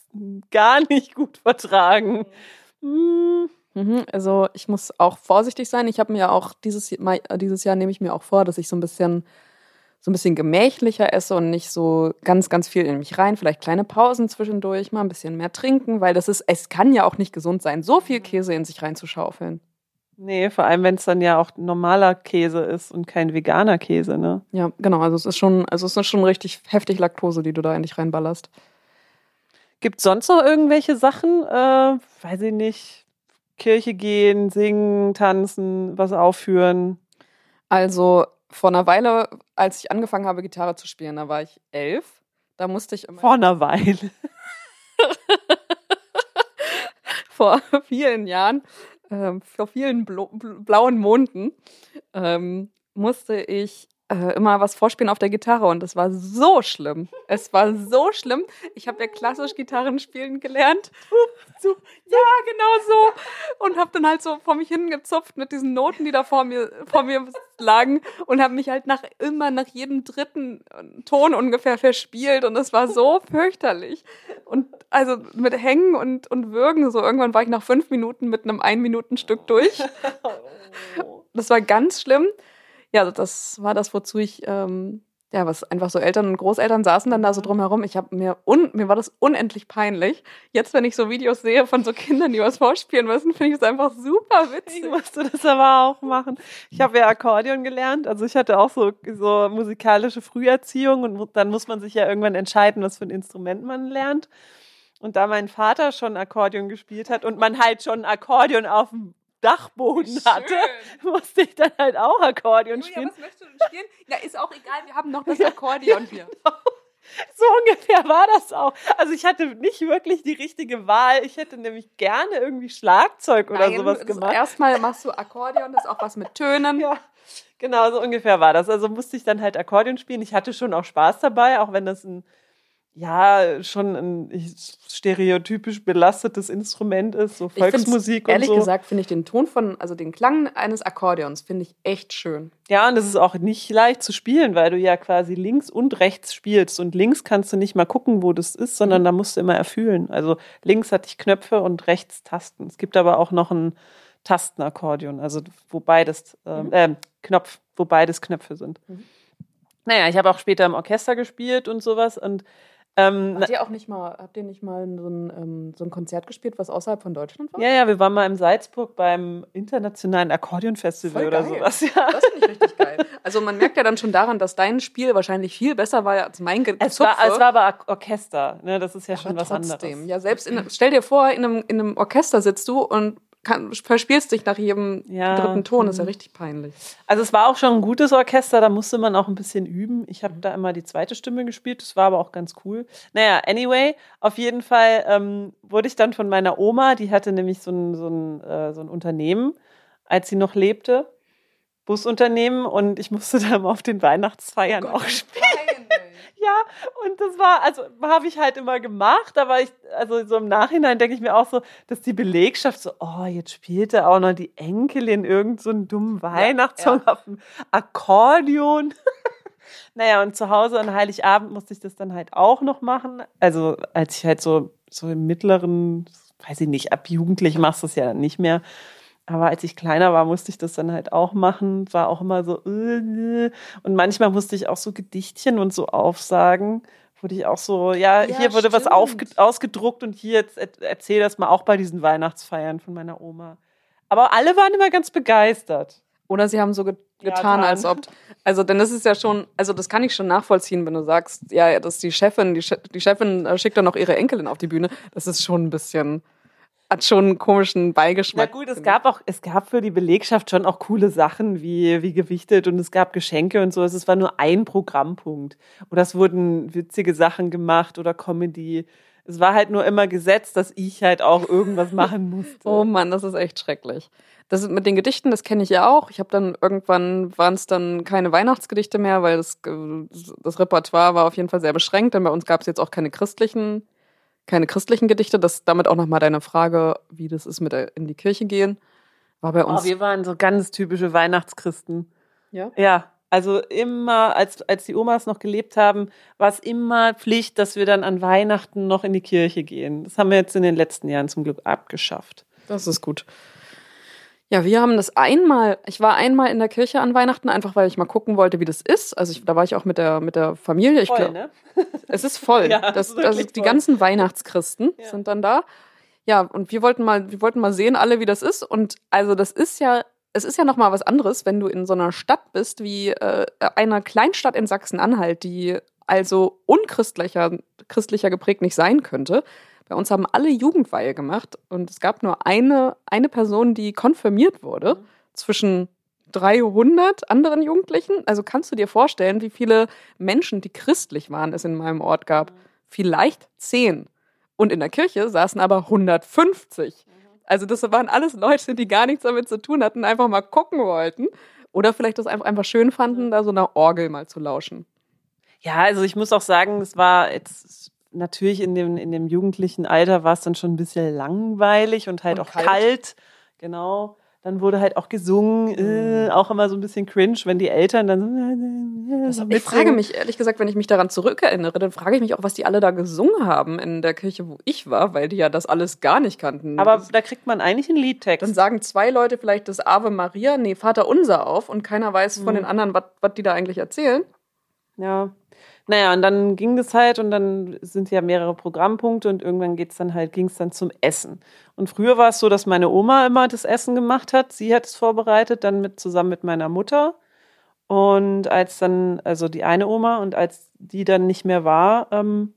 Speaker 3: gar nicht gut vertragen.
Speaker 2: Mhm. Mhm, also ich muss auch vorsichtig sein. Ich habe mir auch dieses, dieses Jahr nehme ich mir auch vor, dass ich so ein bisschen so ein bisschen gemächlicher esse und nicht so ganz, ganz viel in mich rein. Vielleicht kleine Pausen zwischendurch, mal ein bisschen mehr trinken, weil das ist, es kann ja auch nicht gesund sein, so viel Käse in sich reinzuschaufeln.
Speaker 3: Nee, vor allem wenn es dann ja auch normaler Käse ist und kein veganer Käse, ne?
Speaker 2: Ja, genau. Also es ist schon, also es ist schon richtig heftig Laktose, die du da in dich reinballerst.
Speaker 3: Gibt es sonst noch irgendwelche Sachen? Äh, weiß ich nicht. Kirche gehen, singen, tanzen, was aufführen?
Speaker 2: Also vor einer Weile, als ich angefangen habe, Gitarre zu spielen, da war ich elf. Da musste ich immer.
Speaker 3: Vor einer Weile.
Speaker 2: vor vielen Jahren, äh, vor vielen blauen Monden, ähm, musste ich äh, immer was vorspielen auf der Gitarre und das war so schlimm. Es war so schlimm. Ich habe ja klassisch Gitarren spielen gelernt. Ja, genau so. Und habe dann halt so vor mich hingezupft mit diesen Noten, die da vor mir, vor mir lagen und habe mich halt nach immer nach jedem dritten Ton ungefähr verspielt und es war so fürchterlich. Und also mit Hängen und, und Würgen, so irgendwann war ich nach fünf Minuten mit einem Ein-Minuten-Stück durch. Das war ganz schlimm ja, das war das, wozu ich, ähm, ja, was einfach so Eltern und Großeltern saßen dann da so drumherum. Ich habe mir, un, mir war das unendlich peinlich. Jetzt, wenn ich so Videos sehe von so Kindern, die was vorspielen müssen, finde ich es einfach super witzig.
Speaker 3: Ich musste das aber auch machen. Ich habe ja Akkordeon gelernt. Also ich hatte auch so, so musikalische Früherziehung und dann muss man sich ja irgendwann entscheiden, was für ein Instrument man lernt. Und da mein Vater schon Akkordeon gespielt hat und man halt schon Akkordeon auf dem Dachboden hatte, musste ich dann halt auch Akkordeon Julia, spielen.
Speaker 2: was möchtest du denn spielen? Ja, ist auch egal, wir haben noch das Akkordeon ja, hier. Genau.
Speaker 3: So ungefähr war das auch. Also ich hatte nicht wirklich die richtige Wahl. Ich hätte nämlich gerne irgendwie Schlagzeug oder Nein, sowas gemacht.
Speaker 2: Erstmal machst du Akkordeon, das ist auch was mit Tönen.
Speaker 3: Ja, genau, so ungefähr war das. Also musste ich dann halt Akkordeon spielen. Ich hatte schon auch Spaß dabei, auch wenn das ein ja schon ein stereotypisch belastetes Instrument ist, so Volksmusik
Speaker 2: und ehrlich so. Ehrlich gesagt finde ich den Ton von, also den Klang eines Akkordeons finde ich echt schön.
Speaker 3: Ja, und es ist auch nicht leicht zu spielen, weil du ja quasi links und rechts spielst und links kannst du nicht mal gucken, wo das ist, sondern mhm. da musst du immer erfühlen. Also links hatte ich Knöpfe und rechts Tasten. Es gibt aber auch noch ein Tastenakkordeon, also wo beides äh, mhm. äh, Knopf, wo beides Knöpfe sind. Mhm. Naja, ich habe auch später im Orchester gespielt und sowas und
Speaker 2: ähm, habt ihr auch nicht mal, habt ihr nicht mal so ein, ähm, so ein Konzert gespielt, was außerhalb von Deutschland war?
Speaker 3: Ja, ja, wir waren mal im Salzburg beim internationalen Akkordeonfestival oder sowas. Ja.
Speaker 2: Das finde ich richtig geil. Also man merkt ja dann schon daran, dass dein Spiel wahrscheinlich viel besser war als mein Gezupfe.
Speaker 3: Es war, es war aber Orchester, ne? das ist ja, ja schon was trotzdem. anderes.
Speaker 2: Ja, selbst in, stell dir vor, in einem, in einem Orchester sitzt du und kann, verspielst dich nach jedem ja. dritten Ton, das ist ja mhm. richtig peinlich.
Speaker 3: Also es war auch schon ein gutes Orchester, da musste man auch ein bisschen üben. Ich habe da immer die zweite Stimme gespielt, das war aber auch ganz cool. Naja, anyway, auf jeden Fall ähm, wurde ich dann von meiner Oma, die hatte nämlich so ein, so ein, äh, so ein Unternehmen, als sie noch lebte, Busunternehmen und ich musste da mal auf den Weihnachtsfeiern oh Gott, auch spielen. Ja, und das war, also habe ich halt immer gemacht, aber ich, also so im Nachhinein denke ich mir auch so, dass die Belegschaft so, oh, jetzt spielt er auch noch die Enkelin irgend so einen dummen Weihnachtssong ja, ja. auf dem Akkordeon. naja, und zu Hause an Heiligabend musste ich das dann halt auch noch machen. Also als ich halt so, so im mittleren, weiß ich nicht, ab Jugendlich machst du es ja dann nicht mehr. Aber als ich kleiner war, musste ich das dann halt auch machen. War auch immer so. Äh, und manchmal musste ich auch so Gedichtchen und so aufsagen. Wurde ich auch so, ja, ja hier wurde stimmt. was ausgedruckt und hier jetzt erzähl das mal auch bei diesen Weihnachtsfeiern von meiner Oma. Aber alle waren immer ganz begeistert.
Speaker 2: Oder sie haben so getan, ja, als ob. Also, denn das ist ja schon, also das kann ich schon nachvollziehen, wenn du sagst, ja, dass die Chefin, die, Che die Chefin äh, schickt dann noch ihre Enkelin auf die Bühne. Das ist schon ein bisschen hat schon einen komischen Beigeschmack.
Speaker 3: Na gut, es gab auch, es gab für die Belegschaft schon auch coole Sachen wie, wie gewichtet und es gab Geschenke und so. Es war nur ein Programmpunkt. Oder es wurden witzige Sachen gemacht oder Comedy. Es war halt nur immer gesetzt, dass ich halt auch irgendwas machen musste.
Speaker 2: oh Mann, das ist echt schrecklich. Das mit den Gedichten, das kenne ich ja auch. Ich habe dann irgendwann waren es dann keine Weihnachtsgedichte mehr, weil das, das Repertoire war auf jeden Fall sehr beschränkt, denn bei uns gab es jetzt auch keine christlichen keine christlichen Gedichte. Das damit auch nochmal deine Frage, wie das ist mit in die Kirche gehen. War bei uns.
Speaker 3: Oh, wir waren so ganz typische Weihnachtschristen.
Speaker 2: Ja?
Speaker 3: Ja. Also immer, als, als die Omas noch gelebt haben, war es immer Pflicht, dass wir dann an Weihnachten noch in die Kirche gehen. Das haben wir jetzt in den letzten Jahren zum Glück abgeschafft.
Speaker 2: Das ist gut. Ja, wir haben das einmal, ich war einmal in der Kirche an Weihnachten, einfach weil ich mal gucken wollte, wie das ist. Also ich, da war ich auch mit der, mit der Familie. Ich glaube, ne? es ist voll. ja, das, also die voll. ganzen Weihnachtschristen ja. sind dann da. Ja, und wir wollten mal, wir wollten mal sehen, alle, wie das ist. Und also das ist ja, es ist ja noch mal was anderes, wenn du in so einer Stadt bist wie äh, einer Kleinstadt in Sachsen-Anhalt, die also unchristlicher christlicher geprägt nicht sein könnte. Bei uns haben alle Jugendweihe gemacht und es gab nur eine, eine Person, die konfirmiert wurde mhm. zwischen 300 anderen Jugendlichen. Also kannst du dir vorstellen, wie viele Menschen, die christlich waren, es in meinem Ort gab? Mhm. Vielleicht zehn. Und in der Kirche saßen aber 150. Mhm. Also das waren alles Leute, die gar nichts damit zu tun hatten, einfach mal gucken wollten. Oder vielleicht das einfach, einfach schön fanden, da so einer Orgel mal zu lauschen.
Speaker 3: Ja, also ich muss auch sagen, es war jetzt natürlich in dem, in dem jugendlichen Alter war es dann schon ein bisschen langweilig und halt und auch kalt. kalt. Genau. Dann wurde halt auch gesungen, äh, mhm. auch immer so ein bisschen cringe, wenn die Eltern dann
Speaker 2: so. Äh, äh, ich frage mich, ehrlich gesagt, wenn ich mich daran zurückerinnere, dann frage ich mich auch, was die alle da gesungen haben in der Kirche, wo ich war, weil die ja das alles gar nicht kannten.
Speaker 3: Aber
Speaker 2: das,
Speaker 3: da kriegt man eigentlich einen Liedtext.
Speaker 2: Dann sagen zwei Leute vielleicht das Ave Maria, nee, Vater Unser auf und keiner weiß von mhm. den anderen, was die da eigentlich erzählen.
Speaker 3: Ja. Naja, und dann ging das halt und dann sind ja mehrere Programmpunkte und irgendwann geht's dann halt, ging es dann zum Essen. Und früher war es so, dass meine Oma immer das Essen gemacht hat. Sie hat es vorbereitet, dann mit zusammen mit meiner Mutter. Und als dann, also die eine Oma, und als die dann nicht mehr war, ähm,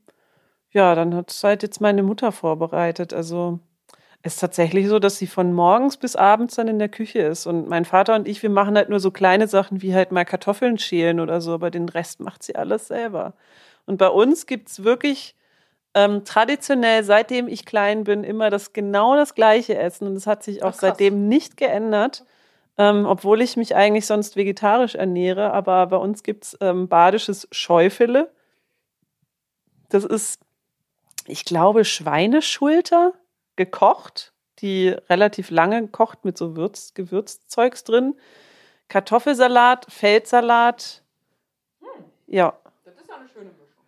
Speaker 3: ja, dann hat es halt jetzt meine Mutter vorbereitet. Also ist tatsächlich so, dass sie von morgens bis abends dann in der Küche ist. Und mein Vater und ich, wir machen halt nur so kleine Sachen wie halt mal Kartoffeln schälen oder so, aber den Rest macht sie alles selber. Und bei uns gibt's wirklich ähm, traditionell, seitdem ich klein bin, immer das genau das gleiche Essen. Und es hat sich auch Ach, seitdem nicht geändert. Ähm, obwohl ich mich eigentlich sonst vegetarisch ernähre, aber bei uns gibt's ähm, badisches Schäufele. Das ist, ich glaube, Schweineschulter gekocht, die relativ lange gekocht mit so Würz, Gewürzzeugs drin. Kartoffelsalat, Feldsalat. Hm. Ja. Das ist ja eine schöne Mischung.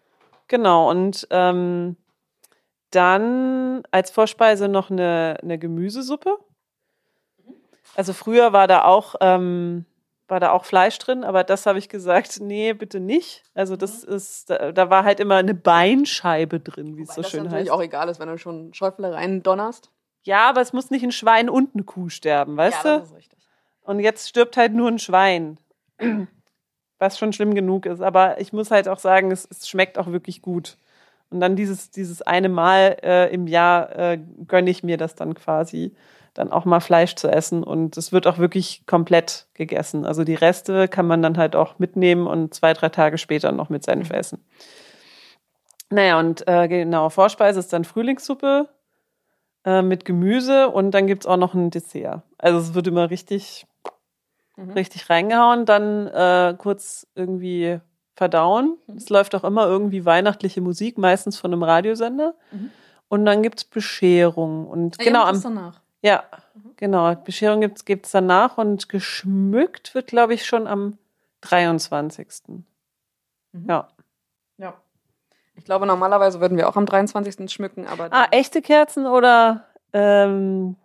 Speaker 3: Genau, und ähm, dann als Vorspeise noch eine, eine Gemüsesuppe. Mhm. Also früher war da auch ähm, war da auch Fleisch drin, aber das habe ich gesagt, nee, bitte nicht. Also das mhm. ist, da, da, war halt immer eine Beinscheibe drin, wie es so schön heißt. Das natürlich
Speaker 2: auch egal ist, wenn du schon Schäufele rein donnerst.
Speaker 3: Ja, aber es muss nicht ein Schwein und eine Kuh sterben, weißt ja, du? Das ist richtig. Und jetzt stirbt halt nur ein Schwein. Was schon schlimm genug ist. Aber ich muss halt auch sagen, es, es schmeckt auch wirklich gut. Und dann dieses, dieses eine Mal äh, im Jahr äh, gönne ich mir das dann quasi dann auch mal Fleisch zu essen. Und es wird auch wirklich komplett gegessen. Also die Reste kann man dann halt auch mitnehmen und zwei, drei Tage später noch mit Senf mhm. essen. Naja, und äh, genau, Vorspeise ist dann Frühlingssuppe äh, mit Gemüse und dann gibt's auch noch ein Dessert. Also es wird immer richtig, mhm. richtig reingehauen, dann äh, kurz irgendwie verdauen. Mhm. Es läuft auch immer irgendwie weihnachtliche Musik, meistens von einem Radiosender. Mhm. Und dann gibt's Bescherung. Und ah, genau am, danach. Ja, mhm. genau. Bescherung gibt's gibt's danach und geschmückt wird, glaube ich, schon am 23. Mhm. Ja.
Speaker 2: Ja. Ich glaube, normalerweise würden wir auch am 23. schmücken, aber.
Speaker 3: Ah, echte Kerzen oder ähm,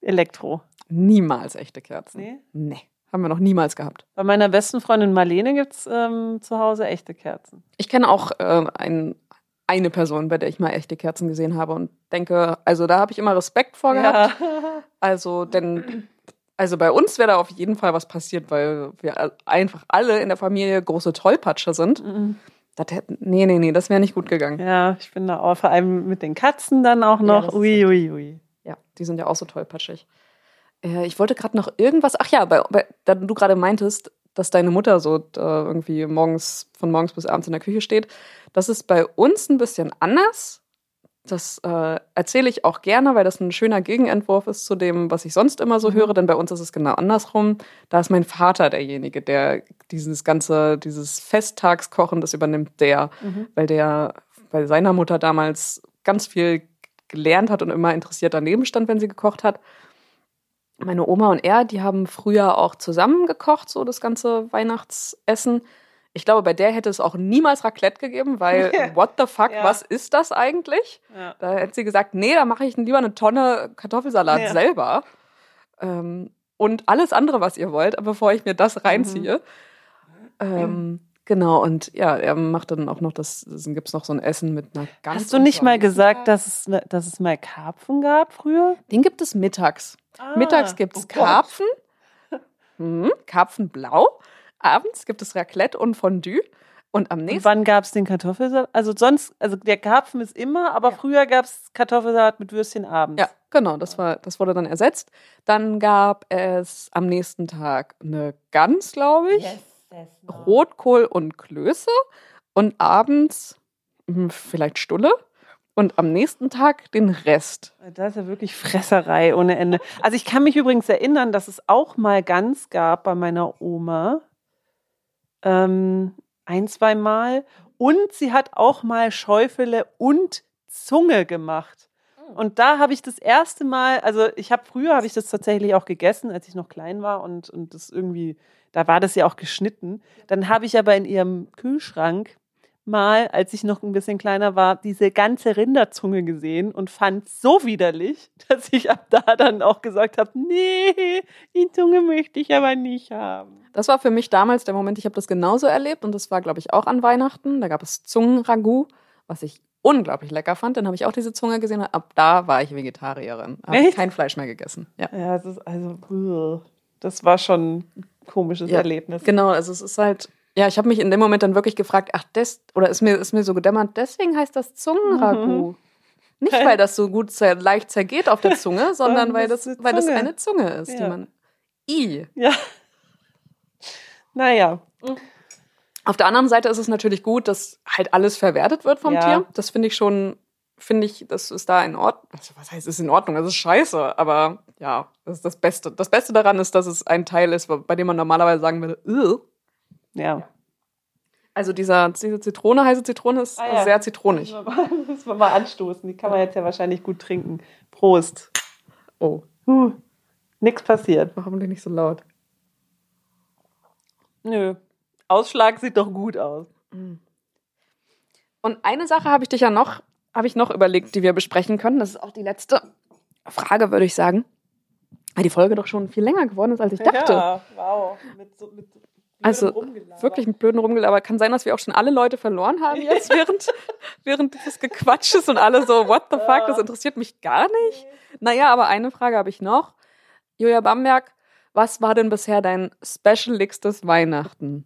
Speaker 3: Elektro?
Speaker 2: Niemals echte Kerzen. Nee? Nee. Haben wir noch niemals gehabt.
Speaker 3: Bei meiner besten Freundin Marlene gibt's ähm, zu Hause echte Kerzen.
Speaker 2: Ich kenne auch äh, einen eine Person, bei der ich mal echte Kerzen gesehen habe und denke, also da habe ich immer Respekt vor gehabt. Ja. Also, denn, also bei uns wäre da auf jeden Fall was passiert, weil wir einfach alle in der Familie große Tollpatscher sind. Mhm. Das hätte, nee, nee, nee, das wäre nicht gut gegangen.
Speaker 3: Ja, ich bin da auch, vor allem mit den Katzen dann auch noch. Ja, ui, ui, ui.
Speaker 2: Ja, die sind ja auch so tollpatschig. Äh, ich wollte gerade noch irgendwas, ach ja, bei, bei, da du gerade meintest, dass deine Mutter so äh, irgendwie morgens, von morgens bis abends in der Küche steht. Das ist bei uns ein bisschen anders. Das äh, erzähle ich auch gerne, weil das ein schöner Gegenentwurf ist zu dem, was ich sonst immer so mhm. höre. Denn bei uns ist es genau andersrum. Da ist mein Vater derjenige, der dieses ganze, dieses Festtagskochen, das übernimmt der, mhm. weil der bei seiner Mutter damals ganz viel gelernt hat und immer interessiert daneben stand, wenn sie gekocht hat meine Oma und er, die haben früher auch zusammen gekocht, so das ganze Weihnachtsessen. Ich glaube, bei der hätte es auch niemals Raclette gegeben, weil what the fuck, ja. was ist das eigentlich? Ja. Da hätte sie gesagt, nee, da mache ich lieber eine Tonne Kartoffelsalat ja. selber. Ähm, und alles andere, was ihr wollt, bevor ich mir das mhm. reinziehe. Mhm. Ähm, genau, und ja, er macht dann auch noch das, dann gibt es noch so ein Essen mit einer
Speaker 3: ganz. Hast du nicht mal gesagt, dass es, ne, dass es mal Karpfen gab früher?
Speaker 2: Den gibt es mittags. Ah, mittags gibt es oh Karpfen. Mhm, Karpfenblau. Abends gibt es Raclette und Fondue. Und am nächsten. Und
Speaker 3: wann gab es den Kartoffelsalat? Also sonst, also der Karpfen ist immer, aber ja. früher gab es Kartoffelsalat mit Würstchen abends.
Speaker 2: Ja, genau, das war, das wurde dann ersetzt. Dann gab es am nächsten Tag eine Gans, glaube ich. Yes, yes, no. Rotkohl und Klöße. Und abends hm, vielleicht Stulle. Und am nächsten Tag den Rest.
Speaker 3: Das ist ja wirklich Fresserei ohne Ende. Also ich kann mich übrigens erinnern, dass es auch mal Gans gab bei meiner Oma. Ähm, ein, zwei Mal. Und sie hat auch mal Schäufele und Zunge gemacht. Und da habe ich das erste Mal, also ich habe früher habe ich das tatsächlich auch gegessen, als ich noch klein war und, und das irgendwie, da war das ja auch geschnitten. Dann habe ich aber in ihrem Kühlschrank mal, als ich noch ein bisschen kleiner war, diese ganze Rinderzunge gesehen und fand so widerlich, dass ich ab da dann auch gesagt habe, nee, die Zunge möchte ich aber nicht haben.
Speaker 2: Das war für mich damals der Moment, ich habe das genauso erlebt und das war, glaube ich, auch an Weihnachten. Da gab es Zungenragout, was ich unglaublich lecker fand. Dann habe ich auch diese Zunge gesehen. Ab da war ich Vegetarierin. Habe kein Fleisch mehr gegessen. Ja,
Speaker 3: ja das ist also, das war schon ein komisches ja, Erlebnis.
Speaker 2: Genau, also es ist halt ja, ich habe mich in dem Moment dann wirklich gefragt, ach, das, oder ist mir, ist mir so gedämmert, deswegen heißt das Zungenragout. Mhm. Nicht, weil das so gut leicht zergeht auf der Zunge, sondern weil das, weil das eine Zunge ist, ja. die man. I.
Speaker 3: Ja. Naja.
Speaker 2: Auf der anderen Seite ist es natürlich gut, dass halt alles verwertet wird vom ja. Tier. Das finde ich schon, finde ich, das ist da in Ordnung. Also, was heißt, ist in Ordnung? Das ist scheiße, aber ja, das ist das Beste. Das Beste daran ist, dass es ein Teil ist, bei dem man normalerweise sagen würde, Ugh.
Speaker 3: Ja.
Speaker 2: Also dieser, diese Zitrone, heiße Zitrone ist ah, ja. sehr zitronig.
Speaker 3: Müssen wir mal anstoßen. Die kann man jetzt ja wahrscheinlich gut trinken. Prost.
Speaker 2: Oh.
Speaker 3: Huh. Nix passiert.
Speaker 2: Warum denn nicht so laut?
Speaker 3: Nö. Ausschlag sieht doch gut aus. Mm.
Speaker 2: Und eine Sache habe ich dich ja noch, habe ich noch überlegt, die wir besprechen können. Das ist auch die letzte Frage, würde ich sagen. Weil die Folge doch schon viel länger geworden ist, als ich dachte. Ja,
Speaker 3: wow. Mit so, mit
Speaker 2: also wirklich mit blöden Rumgelaber. Kann sein, dass wir auch schon alle Leute verloren haben jetzt während, während des Gequatsches und alle so, what the fuck, das interessiert mich gar nicht. Naja, aber eine Frage habe ich noch. Julia Bamberg, was war denn bisher dein specialigstes Weihnachten?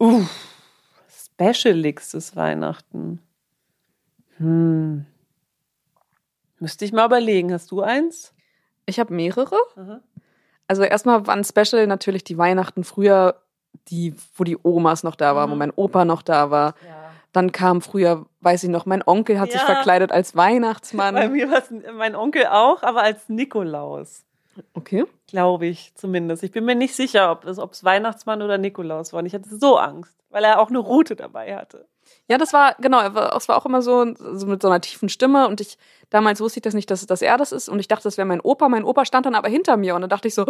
Speaker 3: Uh, specialigstes Weihnachten. Hm. Müsste ich mal überlegen. Hast du eins?
Speaker 2: Ich habe mehrere. Mhm. Also erstmal waren Special natürlich die Weihnachten früher, die, wo die Omas noch da waren, mhm. wo mein Opa noch da war. Ja. Dann kam früher, weiß ich noch, mein Onkel hat ja. sich verkleidet als Weihnachtsmann.
Speaker 3: Bei mir war es mein Onkel auch, aber als Nikolaus.
Speaker 2: Okay.
Speaker 3: Glaube ich zumindest. Ich bin mir nicht sicher, ob es, ob es Weihnachtsmann oder Nikolaus war. Und ich hatte so Angst, weil er auch eine Route dabei hatte.
Speaker 2: Ja, das war, genau, es war auch immer so, so mit so einer tiefen Stimme und ich, damals wusste ich das nicht, dass, dass er das ist und ich dachte, das wäre mein Opa. Mein Opa stand dann aber hinter mir und dann dachte ich so,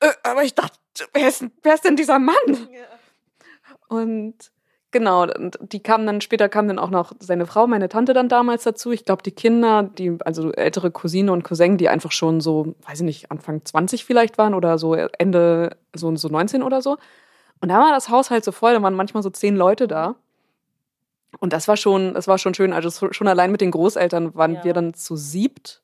Speaker 2: äh, aber ich dachte, wer ist, wer ist denn dieser Mann? Ja. Und genau, und die kamen dann, später kam dann auch noch seine Frau, meine Tante dann damals dazu. Ich glaube, die Kinder, die, also ältere Cousine und Cousin, die einfach schon so, weiß ich nicht, Anfang 20 vielleicht waren oder so Ende, so, so 19 oder so. Und da war das Haus halt so voll, da waren manchmal so zehn Leute da. Und das war schon, das war schon schön. Also schon allein mit den Großeltern waren ja. wir dann zu siebt.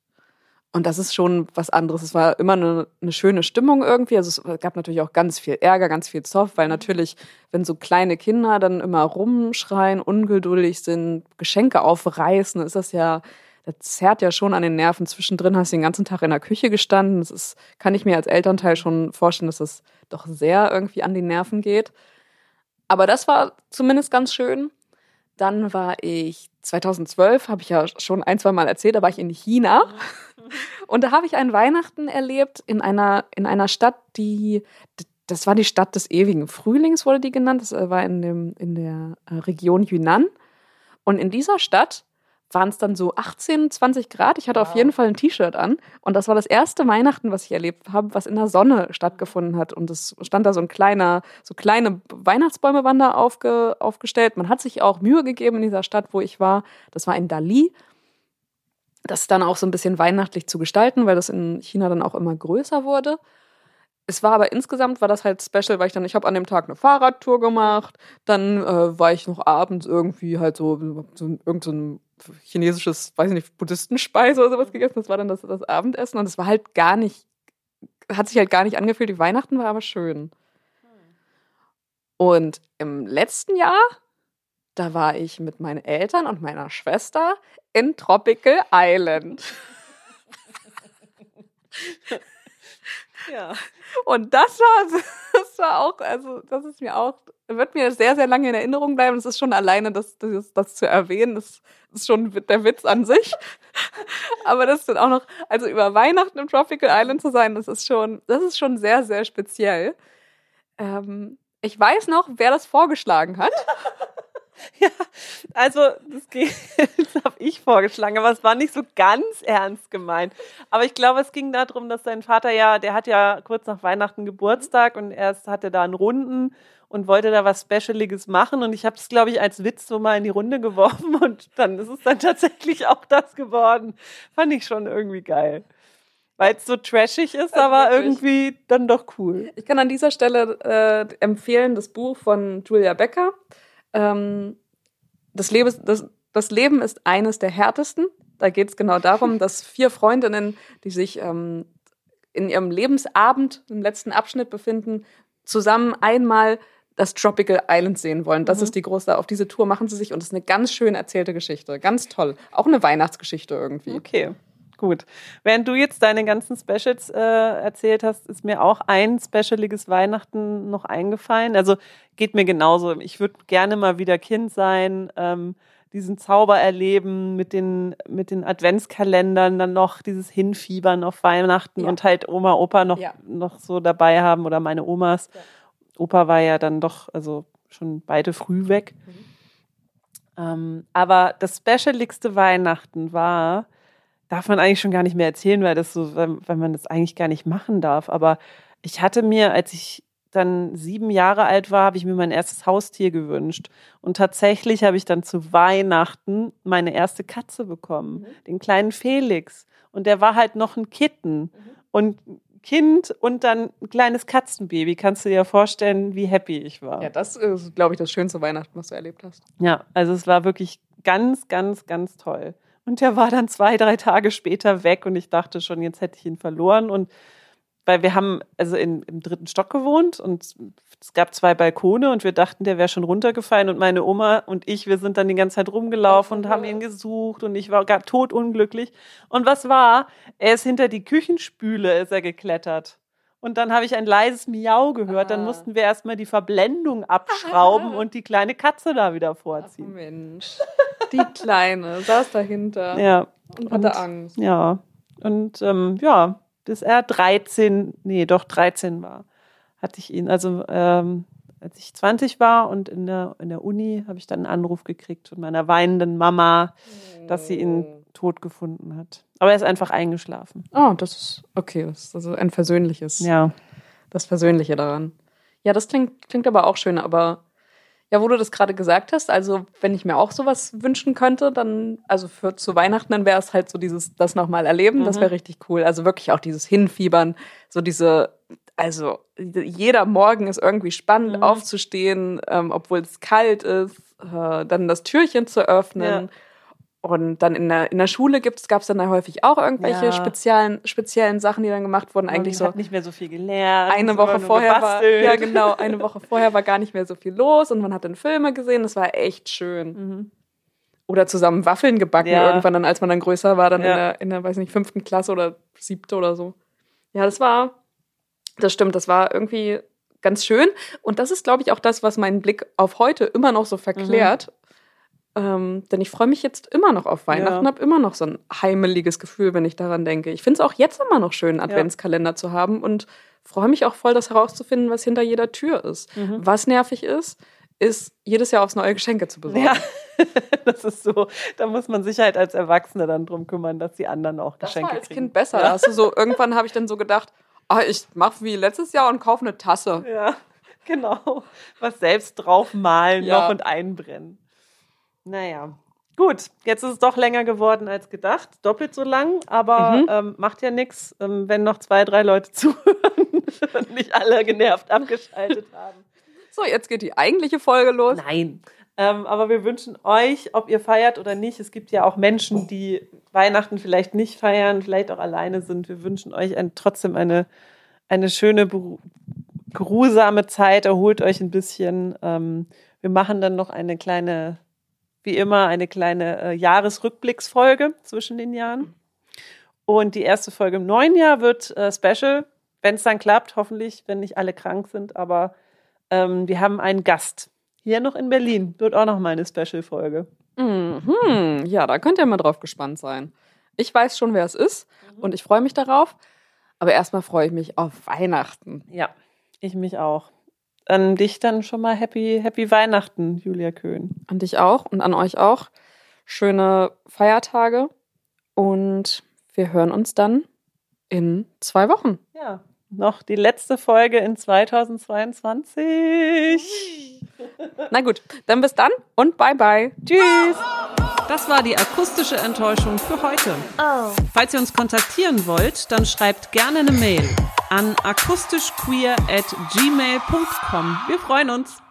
Speaker 2: Und das ist schon was anderes. Es war immer eine, eine, schöne Stimmung irgendwie. Also es gab natürlich auch ganz viel Ärger, ganz viel Zoff, weil mhm. natürlich, wenn so kleine Kinder dann immer rumschreien, ungeduldig sind, Geschenke aufreißen, ist das ja, das zerrt ja schon an den Nerven. Zwischendrin hast du den ganzen Tag in der Küche gestanden. Das ist, kann ich mir als Elternteil schon vorstellen, dass das doch sehr irgendwie an die Nerven geht. Aber das war zumindest ganz schön. Dann war ich 2012, habe ich ja schon ein, zwei Mal erzählt, da war ich in China. Und da habe ich ein Weihnachten erlebt in einer, in einer Stadt, die, das war die Stadt des ewigen Frühlings, wurde die genannt. Das war in, dem, in der äh, Region Yunnan. Und in dieser Stadt waren es dann so 18, 20 Grad. Ich hatte wow. auf jeden Fall ein T-Shirt an. Und das war das erste Weihnachten, was ich erlebt habe, was in der Sonne stattgefunden hat. Und es stand da so ein kleiner, so kleine Weihnachtsbäume waren da aufge, aufgestellt. Man hat sich auch Mühe gegeben in dieser Stadt, wo ich war. Das war in Dali. das dann auch so ein bisschen weihnachtlich zu gestalten, weil das in China dann auch immer größer wurde. Es war aber insgesamt war das halt special, weil ich dann, ich habe an dem Tag eine Fahrradtour gemacht, dann äh, war ich noch abends irgendwie halt so, so irgendein so chinesisches, weiß ich nicht, Buddhistenspeise oder sowas gegessen. Das war dann das, das Abendessen und es war halt gar nicht, hat sich halt gar nicht angefühlt wie Weihnachten, war aber schön. Und im letzten Jahr, da war ich mit meinen Eltern und meiner Schwester in Tropical Island. Ja. Und das war, das war auch, also das ist mir auch, wird mir sehr, sehr lange in Erinnerung bleiben. Es ist schon alleine, das, das, das zu erwähnen, das ist schon der Witz an sich. Aber das dann auch noch, also über Weihnachten im Tropical Island zu sein, das ist schon, das ist schon sehr, sehr speziell. Ähm, ich weiß noch, wer das vorgeschlagen hat.
Speaker 3: Ja, also das, das habe ich vorgeschlagen, aber es war nicht so ganz ernst gemeint. Aber ich glaube, es ging darum, dass sein Vater ja, der hat ja kurz nach Weihnachten Geburtstag und erst hatte da einen Runden und wollte da was Specialiges machen und ich habe es, glaube ich, als Witz so mal in die Runde geworfen und dann ist es dann tatsächlich auch das geworden. Fand ich schon irgendwie geil. Weil es so trashig ist, also aber wirklich. irgendwie dann doch cool.
Speaker 2: Ich kann an dieser Stelle äh, empfehlen das Buch von Julia Becker. Ähm, das, Leben, das, das Leben ist eines der härtesten. Da geht es genau darum, dass vier Freundinnen, die sich ähm, in ihrem Lebensabend im letzten Abschnitt befinden, zusammen einmal das Tropical Island sehen wollen. Das mhm. ist die große, auf diese Tour machen sie sich und es ist eine ganz schön erzählte Geschichte. Ganz toll. Auch eine Weihnachtsgeschichte irgendwie.
Speaker 3: Okay. Gut. Während du jetzt deine ganzen Specials äh, erzählt hast, ist mir auch ein specialiges Weihnachten noch eingefallen. Also geht mir genauso. Ich würde gerne mal wieder Kind sein, ähm, diesen Zauber erleben mit den, mit den Adventskalendern, dann noch dieses Hinfiebern auf Weihnachten ja. und halt Oma, Opa noch, ja. noch so dabei haben oder meine Omas. Ja. Opa war ja dann doch, also schon beide früh weg. Mhm. Ähm, aber das specialigste Weihnachten war, darf man eigentlich schon gar nicht mehr erzählen, weil das so, weil, man das eigentlich gar nicht machen darf. Aber ich hatte mir, als ich dann sieben Jahre alt war, habe ich mir mein erstes Haustier gewünscht. Und tatsächlich habe ich dann zu Weihnachten meine erste Katze bekommen, mhm. den kleinen Felix. Und der war halt noch ein Kitten. Mhm. Und Kind und dann ein kleines Katzenbaby. Kannst du dir vorstellen, wie happy ich war?
Speaker 2: Ja, das ist, glaube ich, das schönste Weihnachten, was du erlebt hast.
Speaker 3: Ja, also es war wirklich ganz, ganz, ganz toll. Und der war dann zwei, drei Tage später weg und ich dachte schon, jetzt hätte ich ihn verloren. Und weil wir haben also in, im dritten Stock gewohnt und es gab zwei Balkone und wir dachten, der wäre schon runtergefallen und meine Oma und ich, wir sind dann die ganze Zeit rumgelaufen und haben ihn gesucht und ich war gar totunglücklich. Und was war? Er ist hinter die Küchenspüle ist er geklettert. Und dann habe ich ein leises Miau gehört. Dann ah. mussten wir erstmal die Verblendung abschrauben und die kleine Katze da wieder vorziehen.
Speaker 2: Ach Mensch. Die Kleine saß dahinter.
Speaker 3: Ja.
Speaker 2: Und hatte und, Angst.
Speaker 3: Ja. Und ähm, ja, bis er 13, nee, doch 13 war, hatte ich ihn. Also ähm, als ich 20 war und in der, in der Uni habe ich dann einen Anruf gekriegt von meiner weinenden Mama, dass sie ihn oh. tot gefunden hat. Aber er ist einfach eingeschlafen.
Speaker 2: Oh, das ist okay. Das ist also ein versöhnliches.
Speaker 3: Ja.
Speaker 2: Das Versöhnliche daran. Ja, das klingt, klingt aber auch schön, aber ja, wo du das gerade gesagt hast, also wenn ich mir auch sowas wünschen könnte, dann, also für zu Weihnachten, dann wäre es halt so dieses, das nochmal erleben, mhm. das wäre richtig cool. Also wirklich auch dieses Hinfiebern, so diese, also jeder Morgen ist irgendwie spannend mhm. aufzustehen, ähm, obwohl es kalt ist, äh, dann das Türchen zu öffnen. Ja und dann in der, in der Schule gab es dann da häufig auch irgendwelche ja. speziellen, speziellen Sachen, die dann gemacht wurden. Eigentlich
Speaker 3: so. nicht mehr so viel gelernt.
Speaker 2: Eine Woche vorher war, ja genau, eine Woche vorher war gar nicht mehr so viel los und man hat dann Filme gesehen. Das war echt schön. Mhm. Oder zusammen Waffeln gebacken ja. irgendwann dann, als man dann größer war, dann ja. in der, in der, weiß nicht, fünften Klasse oder siebte oder so. Ja, das war, das stimmt, das war irgendwie ganz schön. Und das ist, glaube ich, auch das, was meinen Blick auf heute immer noch so verklärt. Mhm ähm, denn ich freue mich jetzt immer noch auf Weihnachten, ja. habe immer noch so ein heimeliges Gefühl, wenn ich daran denke. Ich finde es auch jetzt immer noch schön, einen Adventskalender ja. zu haben und freue mich auch voll, das herauszufinden, was hinter jeder Tür ist. Mhm. Was nervig ist, ist, jedes Jahr aufs neue Geschenke zu besorgen. Ja,
Speaker 3: das ist so. Da muss man sich halt als Erwachsene dann drum kümmern, dass die anderen auch das Geschenke
Speaker 2: war als
Speaker 3: kriegen.
Speaker 2: Kind besser. Ja. du so, irgendwann habe ich dann so gedacht, ah, ich mache wie letztes Jahr und kaufe eine Tasse.
Speaker 3: Ja, genau. Was selbst draufmalen ja. noch und einbrennen. Naja. Gut, jetzt ist es doch länger geworden als gedacht, doppelt so lang, aber mhm. ähm, macht ja nichts, ähm, wenn noch zwei, drei Leute zuhören und nicht alle genervt abgeschaltet haben.
Speaker 2: So, jetzt geht die eigentliche Folge los.
Speaker 3: Nein. Ähm, aber wir wünschen euch, ob ihr feiert oder nicht, es gibt ja auch Menschen, die Weihnachten vielleicht nicht feiern, vielleicht auch alleine sind. Wir wünschen euch ein, trotzdem eine, eine schöne, geruhsame Zeit. Erholt euch ein bisschen. Ähm, wir machen dann noch eine kleine wie immer eine kleine äh, Jahresrückblicksfolge zwischen den Jahren. Und die erste Folge im neuen Jahr wird äh, special, wenn es dann klappt, hoffentlich, wenn nicht alle krank sind. Aber ähm, wir haben einen Gast hier noch in Berlin. Wird auch noch mal eine Special-Folge.
Speaker 2: Mhm. Ja, da könnt ihr mal drauf gespannt sein. Ich weiß schon, wer es ist mhm. und ich freue mich darauf. Aber erstmal freue ich mich auf Weihnachten.
Speaker 3: Ja, ich mich auch an dich dann schon mal Happy, Happy Weihnachten, Julia Köhn.
Speaker 2: An dich auch und an euch auch. Schöne Feiertage und wir hören uns dann in zwei Wochen.
Speaker 3: Ja, noch die letzte Folge in 2022.
Speaker 2: Na gut, dann bis dann und bye bye. Tschüss.
Speaker 3: Das war die akustische Enttäuschung für heute. Oh. Falls ihr uns kontaktieren wollt, dann schreibt gerne eine Mail an akustischqueer at gmail.com. Wir freuen uns.